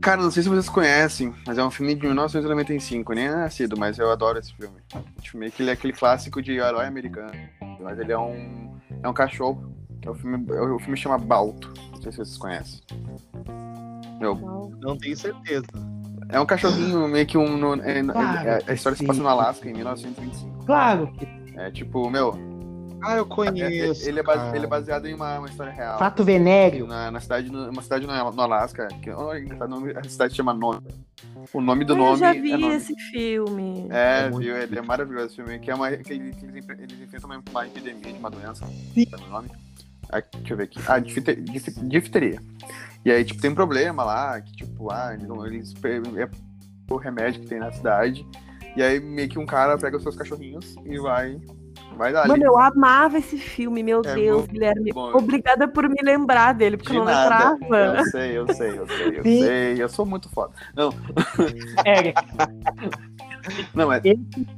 Cara, não sei se vocês conhecem, mas é um filme de 1995, nem é nascido, mas eu adoro esse filme. Tipo, meio que ele é aquele clássico de herói americano, mas ele é um é um cachorro. É o filme, o filme chama Balto. Não sei se vocês conhecem. Meu, Não tenho certeza. É um cachorrinho meio que um no- é- Claro é- a história se sim. passa no Alasca em 1925. Claro que É tipo, meu, Ah, eu é- conheço. ele é, base- ele é baseado em uma, uma história real. fato venéreo. Na, na cidade, no- uma cidade no, no Alasca, que oh, engraçado, o nome- a cidade chama Nome. O nome do Ah, nome eu já é vi nome. esse filme. É, É viu? Ele é maravilhoso esse filme. Que é uma, que eles, eles enfre- eles enfrentam uma, uma epidemia de uma doença. Sim. Sabe o nome? Ah, deixa eu ver aqui. Ah, difte- dif- difteria. E aí, tipo, tem um problema lá, que, tipo, ah, eles, não- eles é o remédio que tem na cidade. E aí, meio que um cara pega os seus cachorrinhos e vai. Vai dar Mano, ali. eu amava esse filme, meu É Deus, muito Guilherme. bom. Obrigada por me lembrar dele, porque De eu não nada. lembrava. Eu sei, eu sei, eu sei, eu Sim. sei. Eu sou muito foda. Não, É, [LAUGHS] não, mas.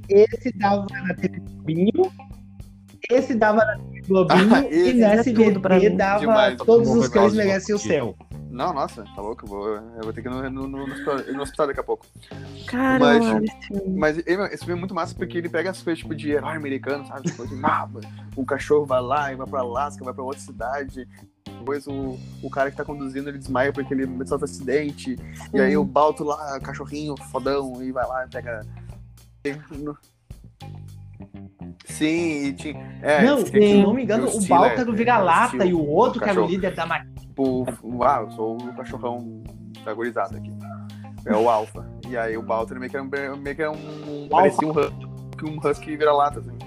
esse dava na TV Globinho, esse dava na TV Globinho Ah, [LAUGHS] e esse na é tudo pra SBT mim. dava Demais. Todos os cães merecem o céu. Não, nossa, tá louco? Eu vou, eu vou ter que ir no, no, no, no hospital- daqui a pouco. Cara, Mas-. Mas esse filme é muito massa porque ele pega as coisas tipo de herói americano, sabe? Tipo, de, ah, o cachorro vai lá e vai pra Alasca, vai pra outra cidade. Depois o, o cara que tá conduzindo ele desmaia porque ele sofre acidente. E aí o Balto lá, cachorrinho, fodão, e vai lá e pega. Sim, e tinha. É, não, tinha se que- não me engano, o o Stiller, Balta era o é, vira-lata Stiller, e o outro, que era o líder da maquina. Tipo, ah, eu sou o cachorrão da gurizada aqui. É o Alpha. E aí o Balter meio que era um. Meio que era um parecia um husky, um husky vira-lata, assim.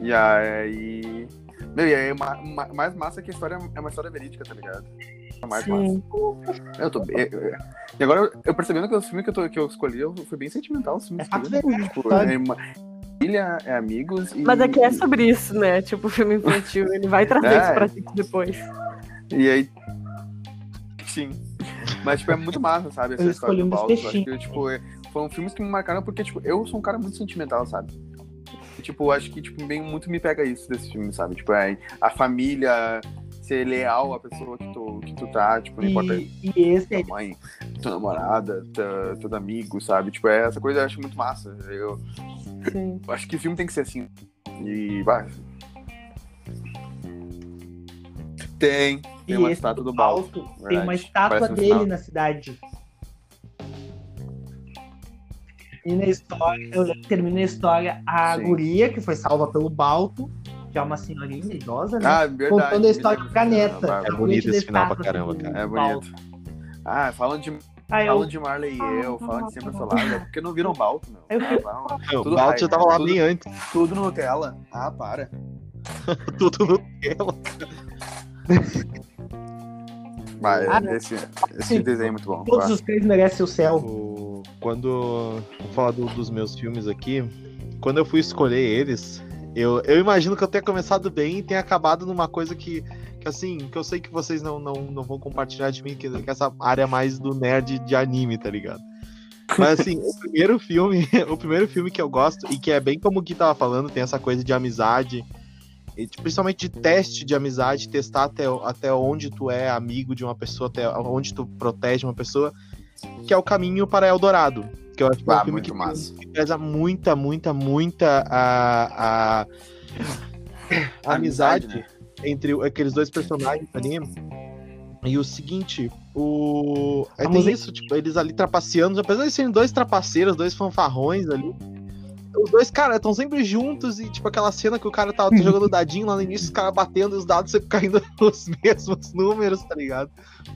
E aí. Meu, e aí, ma- ma- mais massa que a história é uma história verídica, tá ligado? É mais Sim. massa. Eu tô bem. eu- eu- E agora, eu, percebendo que o filme que eu, tô, que eu escolhi eu, foi bem sentimental. O filme É escolhido. verídico, Tipo, é uma- família, é amigos e. Mas aqui é sobre isso, né? Tipo, o filme infantil, ele vai trazer [LAUGHS] É. isso pra gente depois. E aí. Sim. Mas, tipo, é muito massa, sabe? Essa Eu história escolhi do um. Eu Acho que, tipo, é- foram filmes que me marcaram porque, tipo, eu sou um cara muito sentimental, sabe? E, tipo, acho que, tipo, bem, muito me pega isso desse filme, sabe? Tipo, é a família, ser leal à pessoa que tu, que tu tá, tipo, não importa E, e esse é tua mãe, tua namorada, tua, teus amigos, sabe? Tipo, é, essa coisa eu acho muito massa. Eu, Sim. eu acho que o filme tem que ser assim. E, vai. Tem. Tem E uma estátua do Balto. Balto tem uma estátua um dele na cidade. E na história, eu termino a história, a Sim. guria que foi salva pelo Balto, que é uma senhorinha idosa, né? Ah, verdade. contando a história disso. caneta. Ah, É bonito esse final pra caramba, cara. É bonito. Ah, falam de, Aí eu, falam de Marley e eu, falam de sempre Solar, é porque não viram Balto, meu. Eu- Ah. Não, Tudo o Balto já tava lá tudo- bem antes. Tudo Nutella. Ah, para. [LAUGHS] Tudo no tela. Mas [LAUGHS] Ah, esse, esse desenho é muito bom. todos Vai. os cães merecem o céu. O- Quando. Vou falar do- dos meus filmes aqui. Quando eu fui escolher eles, eu, eu imagino que eu tenha começado bem e tenha acabado numa coisa que, que assim, que eu sei que vocês não, não, não vão compartilhar de mim, que, que essa área mais do nerd de anime, tá ligado? Mas assim, o [LAUGHS] primeiro filme, [LAUGHS] o primeiro filme que eu gosto, e que é bem como o Gui tava falando, tem essa coisa de amizade e, principalmente de teste de amizade, testar até, até onde tu é amigo de uma pessoa, até onde tu protege uma pessoa, que é o caminho para Eldorado. Que eu acho que é um Ah, filme muito que, massa. que pesa muita, muita, muita a, a, a amizade, né? entre aqueles dois personagens ali. E o seguinte, o. É, tem música- isso, tipo, eles ali trapaceando, apesar de serem dois trapaceiros, dois fanfarrões ali. Os dois, cara, estão sempre juntos e, tipo, aquela cena que o cara tá jogando dadinho lá no início, os caras batendo e os dados sempre caindo nos mesmos números, tá ligado?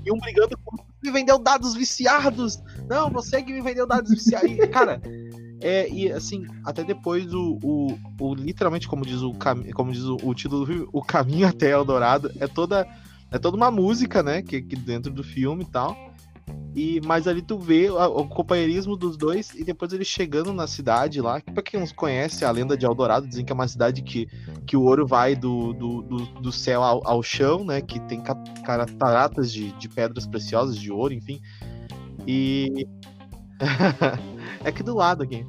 E um brigando com me vendeu dados viciados. Não, você que me vendeu dados viciados. E, cara, é, e assim, até depois o, o, o- literalmente, como diz o como diz o, o título do filme, o caminho até Eldorado é toda é toda uma música, né, que, que dentro do filme e tal. E mas ali tu vê o, companheirismo dos dois e depois eles chegando na cidade lá, que pra quem não conhece a lenda de Eldorado, dizem que é uma cidade que, que o ouro vai do, do, do, do céu ao, ao chão, né, que tem ca- cataratas de, de pedras preciosas, de ouro, enfim. E [LAUGHS] é aqui do lado aqui.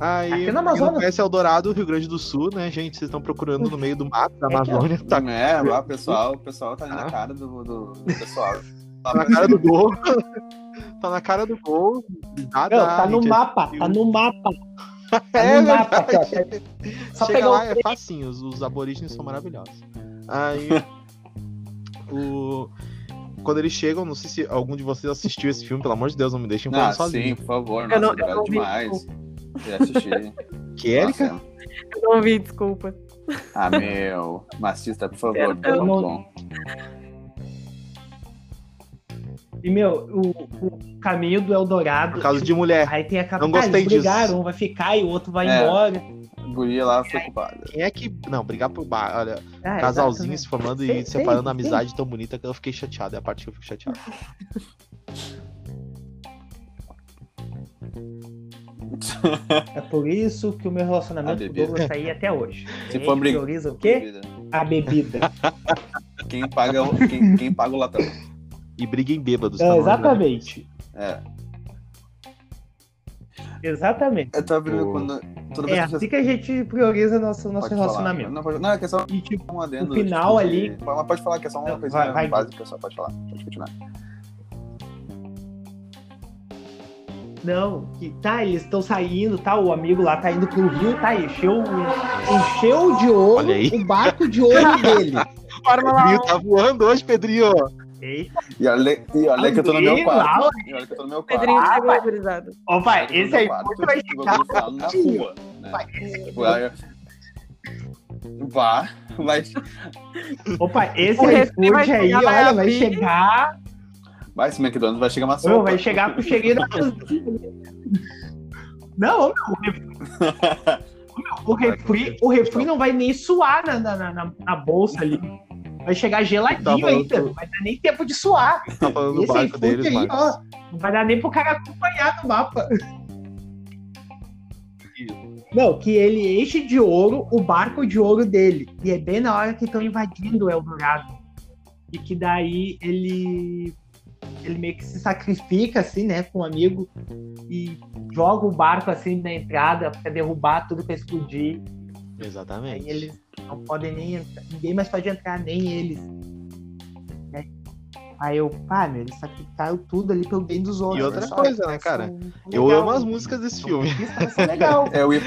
Aí, Aqui quem no não Amazonas. conhece Eldorado, Rio Grande do Sul, né, gente? Vocês estão procurando no meio do mato da É ó. Amazônia, tá É, lá, o [LAUGHS] pessoal, o pessoal tá ali Ah. na cara do, do, do pessoal. Tá na cara do gol. [LAUGHS] tá na cara do gol. Nada, Não, tá no gente, mapa, tá no mapa. Tá É no mapa. Só Chega pegar lá, o é facinho. Os, os aborígenes são maravilhosos. Aí. [LAUGHS] o... Quando eles chegam, não sei se algum de vocês assistiu esse filme, pelo amor de Deus, não me deixem falando Ah, sozinho. sim, por favor. Eu Nossa, não- eu obrigado não vi, demais. Já assisti. [LAUGHS] Que? Nossa, Eu não vi, desculpa. Ah, meu. Macista, por favor. Eu tá não- bom. E, meu, o, o caminho do Eldorado. Por causa de mulher. Aí tem aquela. Não gostei ah, eles disso. brigaram, um vai ficar e o outro vai É. embora. A guria lá foi culpada. Quem é que. Não, brigar por bar. Olha, Ah, casalzinho exatamente. se formando Sim, e separando sim, a amizade tão bonita que eu fiquei chateado. É a parte que eu fico chateado. [LAUGHS] É por isso que o meu A relacionamento com o bebida. Douglas tá aí até hoje. Se for brigar- prioriza o quê? A bebida. [LAUGHS] Quem paga, o- quem, quem paga o latão. E briguem bêbados. É, tá exatamente. É. Exatamente. Eu tava O- quando. Toda É assim que a gente prioriza nosso, nosso relacionamento. Não, pode... não, é que é só E tipo, um adendo. No final de- ali- Mas pode falar que é só uma Não, coisinha vai- vai. básica, só pode falar. Pode continuar. não, que tá, eles estão saindo, tá? O amigo lá tá indo pro rio, tá? Encheu, encheu de ouro o barco de ouro [LAUGHS] dele. Pedrinho tá voando hoje, Pedrinho. Eita, E olha, e olha que eu tô no meu quarto. lá, E olha que eu tô no meu quarto. Pedrinho Ah, vai. autorizado. Ó, pai, Eu tô no esse aí quarto, vai falando na rua, né? Aí- Vá, vai, Opa, esse O refri vai iFood aí, chegar, vai olha, vai chegar. vai, esse McDonald's vai chegar uma Ô, sopa. vai chegar pro cheguei na cozinha. [LAUGHS] Não, meu, o refri, [LAUGHS] o refri, o refri não vai nem suar na, na, na, na bolsa ali. Vai chegar geladinho ainda. Não vai dar nem tempo de suar. [LAUGHS] Tá falando do Esse barco deles, aí, ó. Não vai dar nem pro cara acompanhar no mapa. Não, que ele enche de ouro o barco de ouro dele. E é bem na hora que estão invadindo o Eldorado. E que daí ele. Ele meio que se sacrifica, assim, né, com um amigo. E joga o barco, assim, na entrada pra derrubar tudo pra explodir. Exatamente. Aí eles não podem nem entrar. Ninguém mais pode entrar, nem eles. Né? Aí eu, pá, meu, eles sacrificaram tudo ali pelo bem dos outros. outra né? Só- coisa, né, cara? são Eu legal. amo as músicas desse filme. Isso legal. [LAUGHS] Eu ia,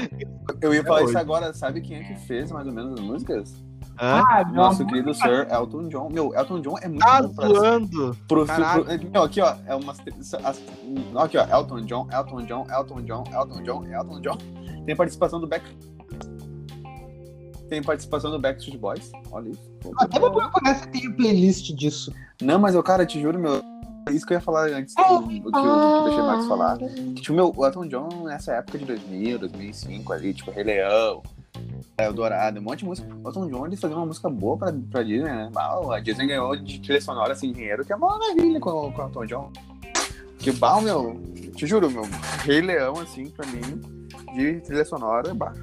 eu ia falar hoje. isso agora. Sabe quem é que fez mais ou menos as músicas? Hã? Ah, meu Nosso amor, querido Sir Elton John. Meu, Elton John é muito Tá bom pra zoando. Pro, pro- meu, aqui, ó, é umas. As, aqui, ó, Elton John, Elton John, Elton John, Elton John, Elton John. Tem participação do Back. Tem participação do Backstreet Boys. Olha isso. Pô, Até vou procurar se tem playlist disso. Não, mas eu, cara, te juro, meu. é Isso que eu ia falar antes que, o- que, eu- que eu deixei o Max falar. Que, tipo, meu, o Elton John nessa época de 2000, 2005 ali, tipo, Rei Leão, Eldorado, um monte de música. O Elton John, ele fazia uma música boa pra, pra Disney, né? Ah, A Disney ganhou de trilha sonora, assim, dinheiro, que é uma maravilha com, com o Elton John. Que, bah, meu, te juro, meu, Rei Leão, assim, pra mim, de trilha sonora, bah.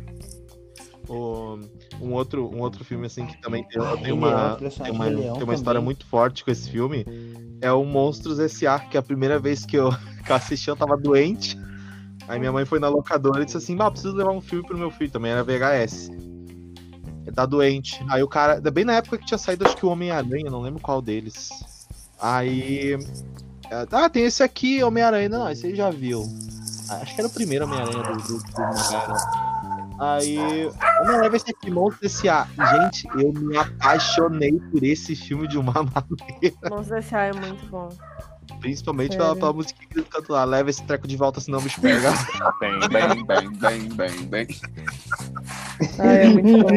O- um, outro, um outro filme, assim, que também tem, tem Rei uma, Leão, trilha tem uma, tem uma história muito forte com esse filme. É o Monstros S.A., que é a primeira vez que eu, [LAUGHS] que eu assisti, eu tava doente. Aí minha mãe foi na locadora e disse assim, ah, preciso levar um filme pro meu filho, também era VHS. Ele tá doente. Aí o cara. Bem na época que tinha saído, acho que o Homem-Aranha, não lembro qual deles. Aí. é, Ah, tem esse aqui, Homem-Aranha. Não, esse aí já viu. Acho que era o primeiro Homem-Aranha do, do, do. Aí. Não leva esse aqui, Monstro S.A. Gente, eu me apaixonei por esse filme de uma [LAUGHS] maneira. Monstro S.A. é muito bom. Principalmente pela, pela música que ele canta lá. Leva esse treco de volta, senão o bicho pega. [LAUGHS] Bem, bem, bem, bem, bem, bem. Ai, é muito bom.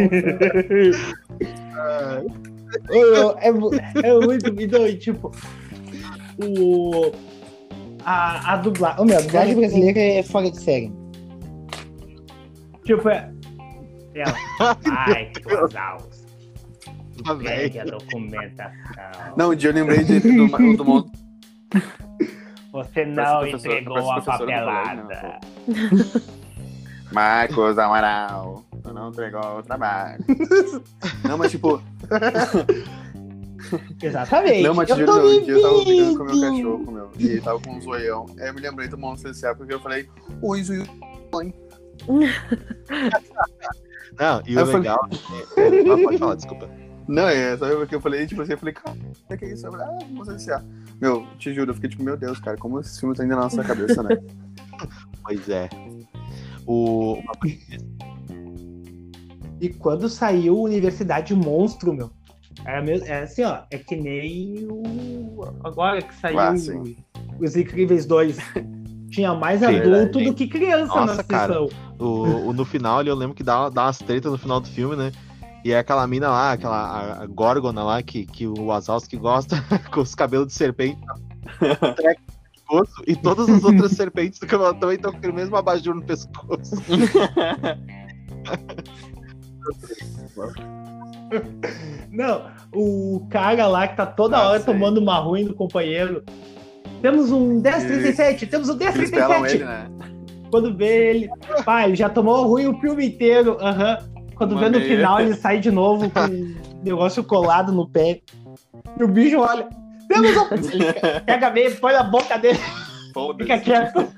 É, mu- é muito. Então, tipo, o. A, a dublagem. Meu, a dublagem brasileira é fora de série. Tipo, é. Ela. [LAUGHS] Ai. Tá Pegue a documentação. Não, um dia eu lembrei de, do, do, [LAUGHS] do monstro. Você não entregou a do papelada. Marcos Amaral, tu não entregou o trabalho. [LAUGHS] Não, mas tipo, Exatamente. não, mas eu juro, tô um dia eu tava brincando com o meu cachorro, meu, e ele tava com um zoião. Aí eu me lembrei do monstro S.A. porque eu falei, oi, zoião. Não, e Eu o falei- legal. é- Ah, pode falar, desculpa. Não, é, sabe porque eu falei, tipo assim, eu falei, cara, o que é isso? Eu falei, ah, S.A. Meu, te juro, eu fiquei tipo, meu Deus, cara, como esse filme tá indo na nossa cabeça, né? [LAUGHS] Pois é. O. E quando saiu Universidade Monstro, meu. Era, mesmo, era assim, ó. É que nem o. Agora que saiu Ah. Os Incríveis 2. Tinha mais Verdade, adulto hein? do que criança Nossa, na cara. sessão. O, o- no final ali, eu lembro que dá, dá umas tretas no final do filme, né? E é aquela mina lá, aquela a, a Górgona lá, que, que o Wazowski gosta, [LAUGHS] com os cabelos de serpente. pescoço, e todas as outras serpentes do cabelo também estão com aquele mesmo abajur no pescoço. [LAUGHS] Não, o cara lá que tá toda Ah, hora sei. tomando uma ruim do companheiro. Temos um 1037, temos um Eles pelam 1037. ele, né? Quando vê ele, pai, ele já tomou ruim o filme inteiro. Aham. Quando Uma vê no meia. final, ele sai de novo com um [LAUGHS] negócio colado no pé. E o bicho olha. Temos um. Ele [LAUGHS] pega a meia, põe na boca dele, fica quieto.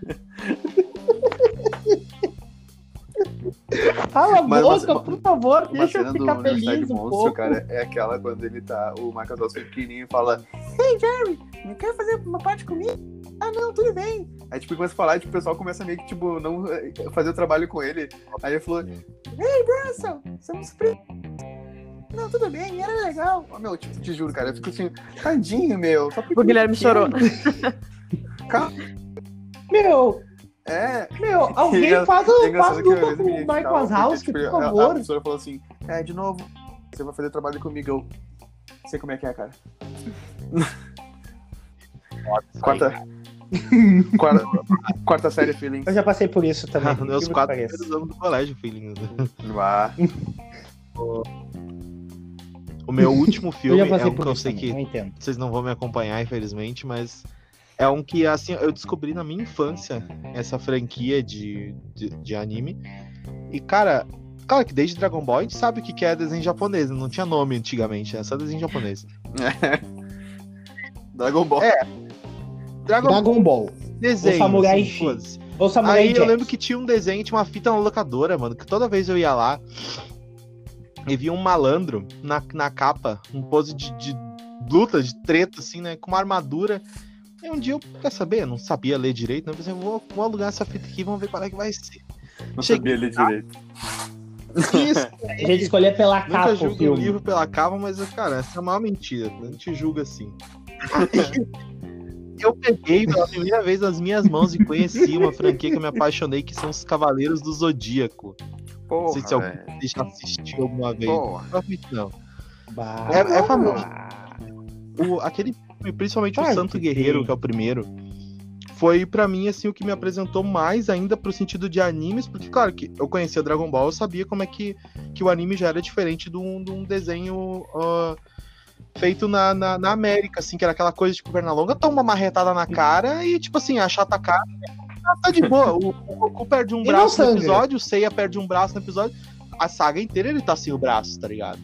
Cala a boca, uma- por favor, deixa eu ficar feliz um Monstro, pouco. cara, é aquela quando ele tá, o Michael Dawson pequenininho fala Hey, Jerry, não quer fazer uma parte comigo? Ah, não, tudo bem. Aí, tipo, começa a falar, tipo, o pessoal começa meio que, tipo, não eh, fazer o trabalho com ele. Aí ele falou, Russell, você não se pre... Não, tudo bem, era legal. Oh, meu, tipo, te juro, cara, eu fico assim, tadinho, meu. Só porque O Guilherme chorou. Calma. Meu, É, meu, alguém É faz, é faz dupla com eu o identificava, Wazowski, por tipo, a- A, favor. professora falou assim, é, de novo, você vai fazer trabalho comigo. Eu sei como é que é, cara. Quarta, [LAUGHS] quarta, quarta série, feeling. Eu já passei por isso também. Meus incrível que quatro primeiros anos do colégio, filhinho. Ah, O meu último [LAUGHS] Eu filme já é um que eu sei também, que eu vocês não vão me acompanhar, infelizmente, mas é um que, assim, eu descobri na minha infância essa franquia de, de, de anime. E, cara, claro que desde Dragon Ball a gente sabe o que que é desenho japonês, não tinha nome antigamente, é só desenho japonês. [LAUGHS] Dragon Ball. É. Dragon Ball Dragon Ball. desenho. o Samurai assim. Ou Samurai Aí eu Jack. lembro que tinha um desenho, tinha uma fita na locadora, mano, que toda vez eu ia lá e via um malandro na, na capa, um pose de, de luta, de treta, assim, né? Com uma armadura. E um dia eu, quer saber, eu não sabia ler direito, né? Eu pensei, vou, vou alugar essa fita aqui, vamos ver qual é que vai ser. Não Cheguei- sabia ler direito. [LAUGHS] Isso, A gente escolher pela nunca capa o julgo o livro pela capa, mas, cara, essa é a maior mentira. A gente julga assim. [LAUGHS] Eu peguei pela primeira vez nas minhas mãos e conheci uma franquia que eu me apaixonei, que são os Cavaleiros do Zodíaco. Porra, Não sei se alguém já assistiu alguma vez. Porra. Não. Bah. É- é famoso. O, aquele filme, principalmente Claro o Santo que Guerreiro, tem. que é o primeiro, foi pra mim assim o que me apresentou mais ainda pro sentido de animes, porque claro que eu conhecia Dragon Ball, eu sabia como é que, que o anime já era diferente de um, de um desenho ah, feito na, na, na América, assim, que era aquela coisa tipo Pernalonga, toma uma marretada na cara e tipo assim, achata a cara, ah, tá de boa. O, o Goku perde um E braço no episódio, o Seiya perde um braço no episódio, a saga inteira ele tá sem o braço, tá ligado?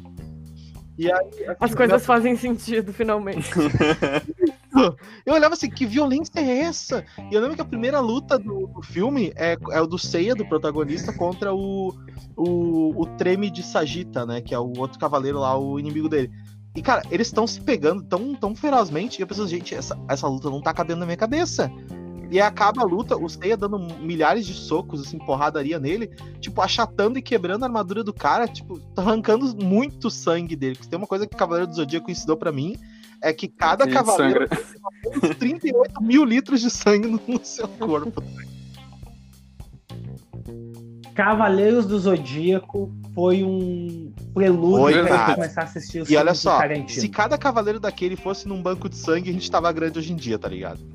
E aí, As coisas fazem sentido, finalmente. [LAUGHS] [LAUGHS] Eu olhava assim, que violência é essa? E eu lembro que a primeira luta do, do filme é, é o do Seiya, do protagonista, contra o, o, o Treme de Sagita, né? Que é o outro cavaleiro lá, o inimigo dele. E, cara, eles estão se pegando tão, tão ferozmente e eu penso, gente, essa, essa luta não tá cabendo na minha cabeça. E acaba a luta, o Seiya dando milhares de socos, assim, porradaria nele, tipo, achatando e quebrando a armadura do cara, tipo, arrancando muito sangue dele. Porque tem uma coisa que o Cavaleiro do Zodíaco ensinou para mim, é que cada Ele cavaleiro tem uns 38 mil litros de sangue no, no seu corpo. Cavaleiros do Zodíaco foi um prelúdio Foi, pra cara. gente começar a assistir os E olha só, se cada cavaleiro daquele fosse num banco de sangue, a gente tava grande hoje em dia, tá ligado? [LAUGHS]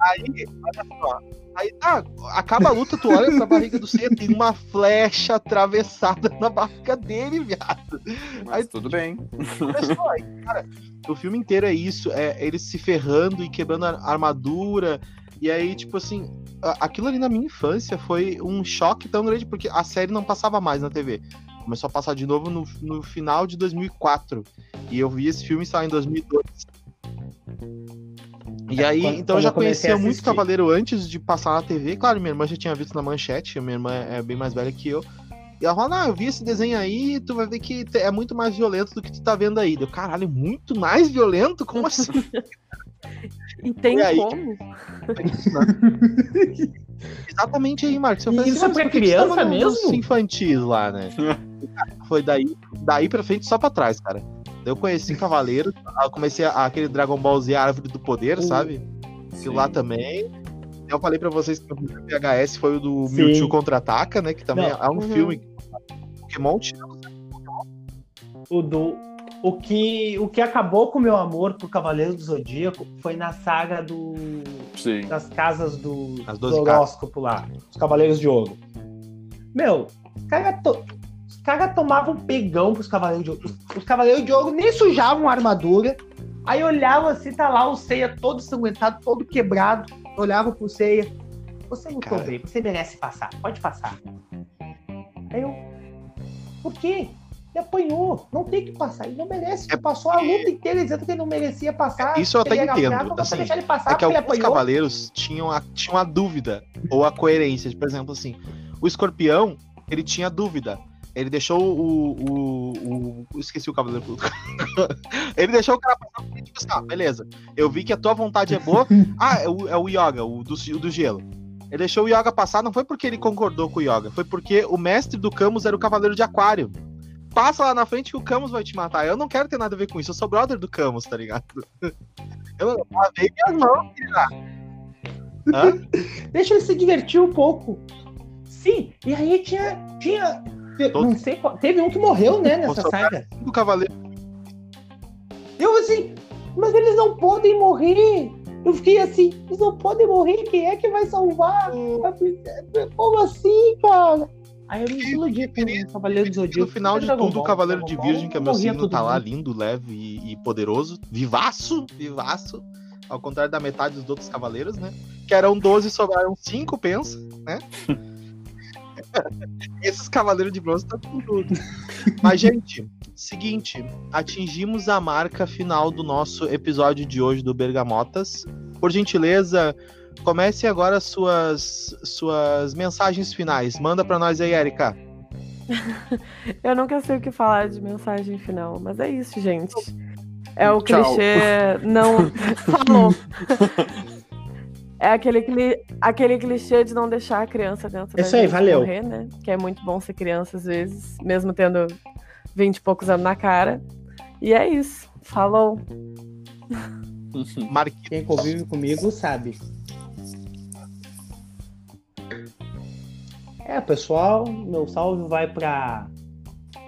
aí, olha só. Aí, ah, acaba a luta, tu olha pra barriga do Seiya, tem uma flecha atravessada na barriga dele, viado. Mas tudo bem. Olha só, aí, cara, o filme inteiro é isso, é eles se ferrando e quebrando a armadura. E aí, tipo assim, aquilo ali na minha infância foi um choque tão grande, porque a série não passava mais na TV. Começou a passar de novo no, no final de 2004. E eu vi esse filme só em 2002. E É, aí, quando- então eu quando já eu comecei conhecia muito. Cavaleiro antes de passar na TV. Claro, minha irmã já tinha visto na manchete, minha irmã é bem mais velha que eu. E ela falou, ah, eu vi esse desenho aí, tu vai ver que é muito mais violento do que tu tá vendo aí. Deu, caralho, muito mais violento? Como assim? [LAUGHS] E tem E aí? como? [LAUGHS] Exatamente aí, Marcos. Eu falei isso é "Mas pra que criança mesmo?" infantis lá, né? [LAUGHS] Foi daí, daí pra frente só pra trás, cara. Eu conheci Cavaleiro, eu comecei a- aquele Dragon Ball Z Árvore do Poder, Uhum. sabe? Lá também. Eu falei pra vocês que o primeiro VHS foi o do Sim. Mewtwo Contra-Ataca, né? Que também Não. é um Uhum. filme Pokémon tinha O, do, o, que, o que acabou com o meu amor por Cavaleiros do Zodíaco foi na saga do, Sim. das casas do, As do 12 horóscopo lá, os Cavaleiros de Ouro. Meu, os caras to, cara tomavam pegão pros Cavaleiros de Ouro. Os, os Cavaleiros de Ouro nem sujavam a armadura. Aí olhava assim, tá lá o Ceia todo ensanguentado, todo quebrado. Olhava pro Ceia. Você lutou Cara. bem, você merece passar, pode passar. Aí eu. Por quê? Ele apanhou, não tem que passar, ele não merece. É passou a luta inteira dizendo que ele não merecia passar. Isso eu até ele entendo, não assim, deixar ele passar É que ele alguns cavaleiros tinham a, tinham a dúvida, ou a coerência. Por exemplo, assim, o escorpião, ele tinha dúvida. Ele deixou o. o, o- o- esqueci o cavaleiro. [LAUGHS] ele deixou o cara passar porque, tipo assim, ah, beleza. Eu vi que a tua vontade é boa. [LAUGHS] Ah, é o, é o Yoga, o do, o do gelo. Ele deixou o Yoga passar, não foi porque ele concordou com o Yoga, foi porque o mestre do Camus era o cavaleiro de Aquário. Passa lá na frente que o Camus vai te matar. Eu não quero ter nada a ver com isso, eu sou brother do Camus, tá ligado? [LAUGHS] Eu lavei minhas mãos, filha. Deixa ele se divertir um pouco. Sim, e aí tinha. tinha Todo- não sei qual- teve um que morreu, né, nessa Posso saga. O cavaleiro Eu assim, mas eles não podem morrer. Eu fiquei assim, eles não podem morrer, quem é que vai salvar? a princesa? Como assim, cara? Aí eu me iludi com o Cavaleiro do Zodíaco. no final de tudo, o Cavaleiro de Virgem, que é meu signo, tá lá mundo. lindo, leve e, e poderoso. Vivaço, vivaço. Ao contrário da metade dos outros cavaleiros, né? Que eram 12, sobraram 5, pensa, né? [LAUGHS] Esses cavaleiros de bronze estão com tudo. Mas, gente, seguinte, atingimos a marca final do nosso episódio de hoje do Bergamotas. Por gentileza, comece agora suas suas mensagens finais. Manda pra nós aí, Erika. [LAUGHS] Eu nunca sei o que falar de mensagem final, mas é isso, gente. É o Tchau. clichê. Não. [LAUGHS] Falou. É aquele, cli... aquele clichê de não deixar a criança dentro da Isso aí, gente valeu. morrer, né? Que é muito bom ser criança às vezes, mesmo tendo 20 e poucos anos na cara. E é isso. Falou. Marque Quem convive comigo sabe. É, pessoal, meu salve vai pra.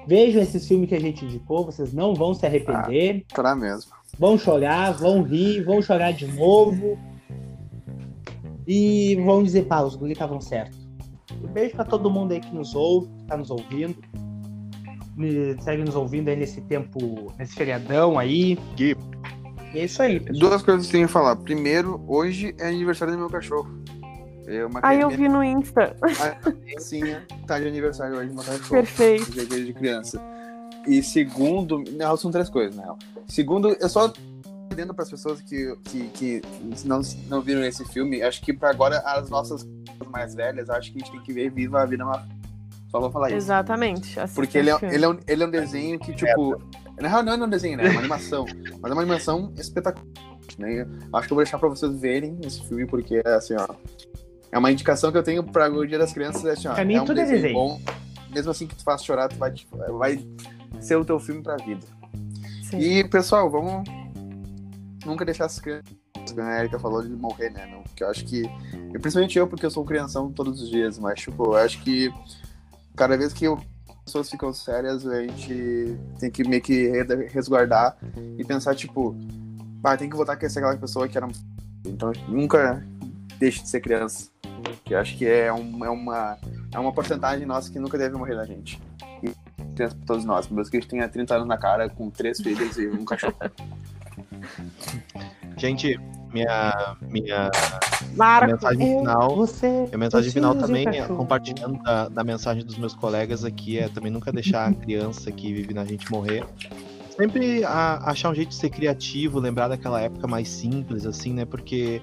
Vejam esse filme que a gente indicou, vocês não vão se arrepender. Será mesmo. Vão chorar, vão rir, vão chorar de novo. E vão dizer, pá, os guri estavam certos. Um beijo pra todo mundo aí que nos ouve, que tá nos ouvindo. Me segue nos ouvindo aí nesse tempo, nesse feriadão aí. Gui. E é isso aí, pessoal. Duas coisas que eu tenho que falar. Primeiro, hoje é aniversário do meu cachorro. É uma Aí eu vi no Insta. criancinha [LAUGHS] tá de aniversário hoje, meu cachorro. Perfeito. de de criança. E segundo, real são três coisas, na real. Segundo, eu só adendo para as pessoas que, que, que não, não viram esse filme, acho que para agora as nossas mais velhas, acho que a gente tem que ver Viva a Vida é uma só vou falar isso. Exatamente. Porque ele é, ele, é um, ele é um desenho que, tipo. Na real, não é um desenho, né? É uma animação. mas é uma animação espetacular. Né? Acho que eu vou deixar pra vocês verem esse filme, porque é assim, ó. É uma indicação que eu tenho pra o Dia das Crianças. É, assim, ó, pra mim, é um tudo desenho, é desenho bom. Mesmo assim que tu faz chorar, tu vai, vai ser o teu filme pra vida. Sim. E, pessoal, vamos nunca deixar as crianças. A Erika falou de morrer, né? Não, porque eu acho que. Principalmente eu, porque eu sou crianção todos os dias, mas, tipo, eu acho que cada vez que as pessoas ficam sérias, a gente tem que meio que resguardar e pensar, tipo, ah, tem que voltar a ser aquela pessoa que era. Então nunca deixe de ser criança. Que acho que é, um, é, uma, é uma porcentagem nossa que nunca deve morrer da gente. E criança pra todos nós. Mesmo que a gente tenha 30 anos na cara, com três filhos e um cachorro. [LAUGHS] Gente, minha, minha, Marco, mensagem final. Você, minha mensagem final também, é, compartilhando da, da mensagem dos meus colegas aqui, é também nunca deixar a criança que vive na gente morrer. Sempre a, achar um jeito de ser criativo, lembrar daquela época mais simples, assim, né? Porque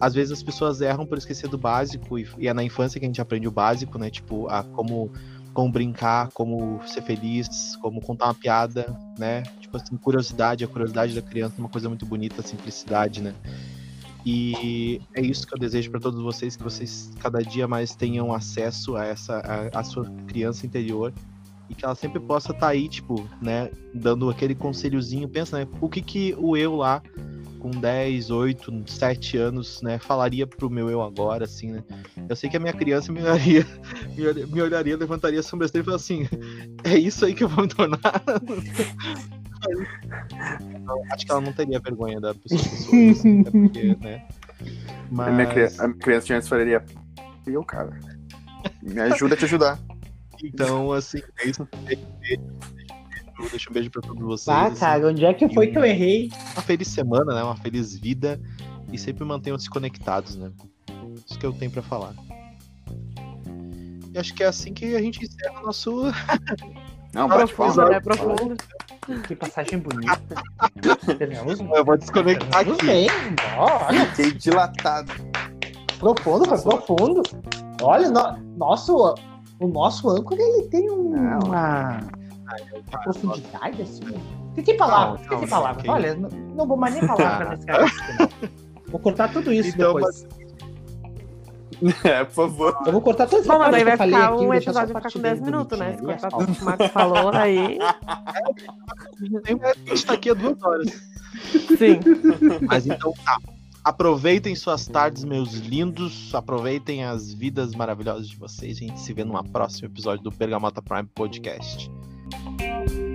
às vezes as pessoas erram por esquecer do básico, e, e é na infância que a gente aprende o básico, né? Tipo, a como como brincar, como ser feliz, como contar uma piada, né? Tipo assim, curiosidade, a curiosidade da criança é uma coisa muito bonita, a simplicidade, né? E é isso que eu desejo para todos vocês, que vocês cada dia mais tenham acesso a essa a, a sua criança interior e que ela sempre possa estar tá aí, tipo, né, dando aquele conselhozinho, pensa, né, o que que o eu lá com 10, 8, 7 anos, né, falaria pro meu eu agora, assim, né? Eu sei que a minha criança me olharia, [LAUGHS] me olharia, levantaria a sobrancelha e falaria assim, é isso aí que eu vou me tornar. então, [LAUGHS] acho que ela não teria vergonha da pessoa, assim, porque, né? Mas... A, minha criança, a minha criança antes falaria, eu, cara, me ajuda a te ajudar. Então, assim, é isso. Deixa um beijo pra todos vocês. Ah, assim. cara, onde é que foi um, que eu errei? Uma feliz semana, né? Uma feliz vida. E sempre mantenham-se conectados, né? Isso que eu tenho pra falar. E acho que é assim que a gente encerra o nosso. [LAUGHS] Não, profundo, né? Profundo. Que passagem bonita. eu vou desconectar aqui. Bem, olha. Fiquei dilatado. Profundo, foi profundo. Olha, no, nosso, o nosso âncora ele tem um, uma profundidade, assim. Que palavra, tem que palavra. Olha, não, não, vou mais nem falar pra nesse cara. Vou cortar tudo isso então, depois. Mas... [LAUGHS] É, por favor. Eu vou cortar todas as Bom, mas aí vai ficar um episódio ficar com 10 minutos, né? Se cortar tudo que o Marcos falou, [LAUGHS] aí. A gente tá aqui há duas horas. Sim. Mas então tá. Aproveitem suas tardes, meus lindos. Aproveitem as vidas maravilhosas de vocês. A gente se vê num próximo episódio do Bergamota Prime Podcast. Música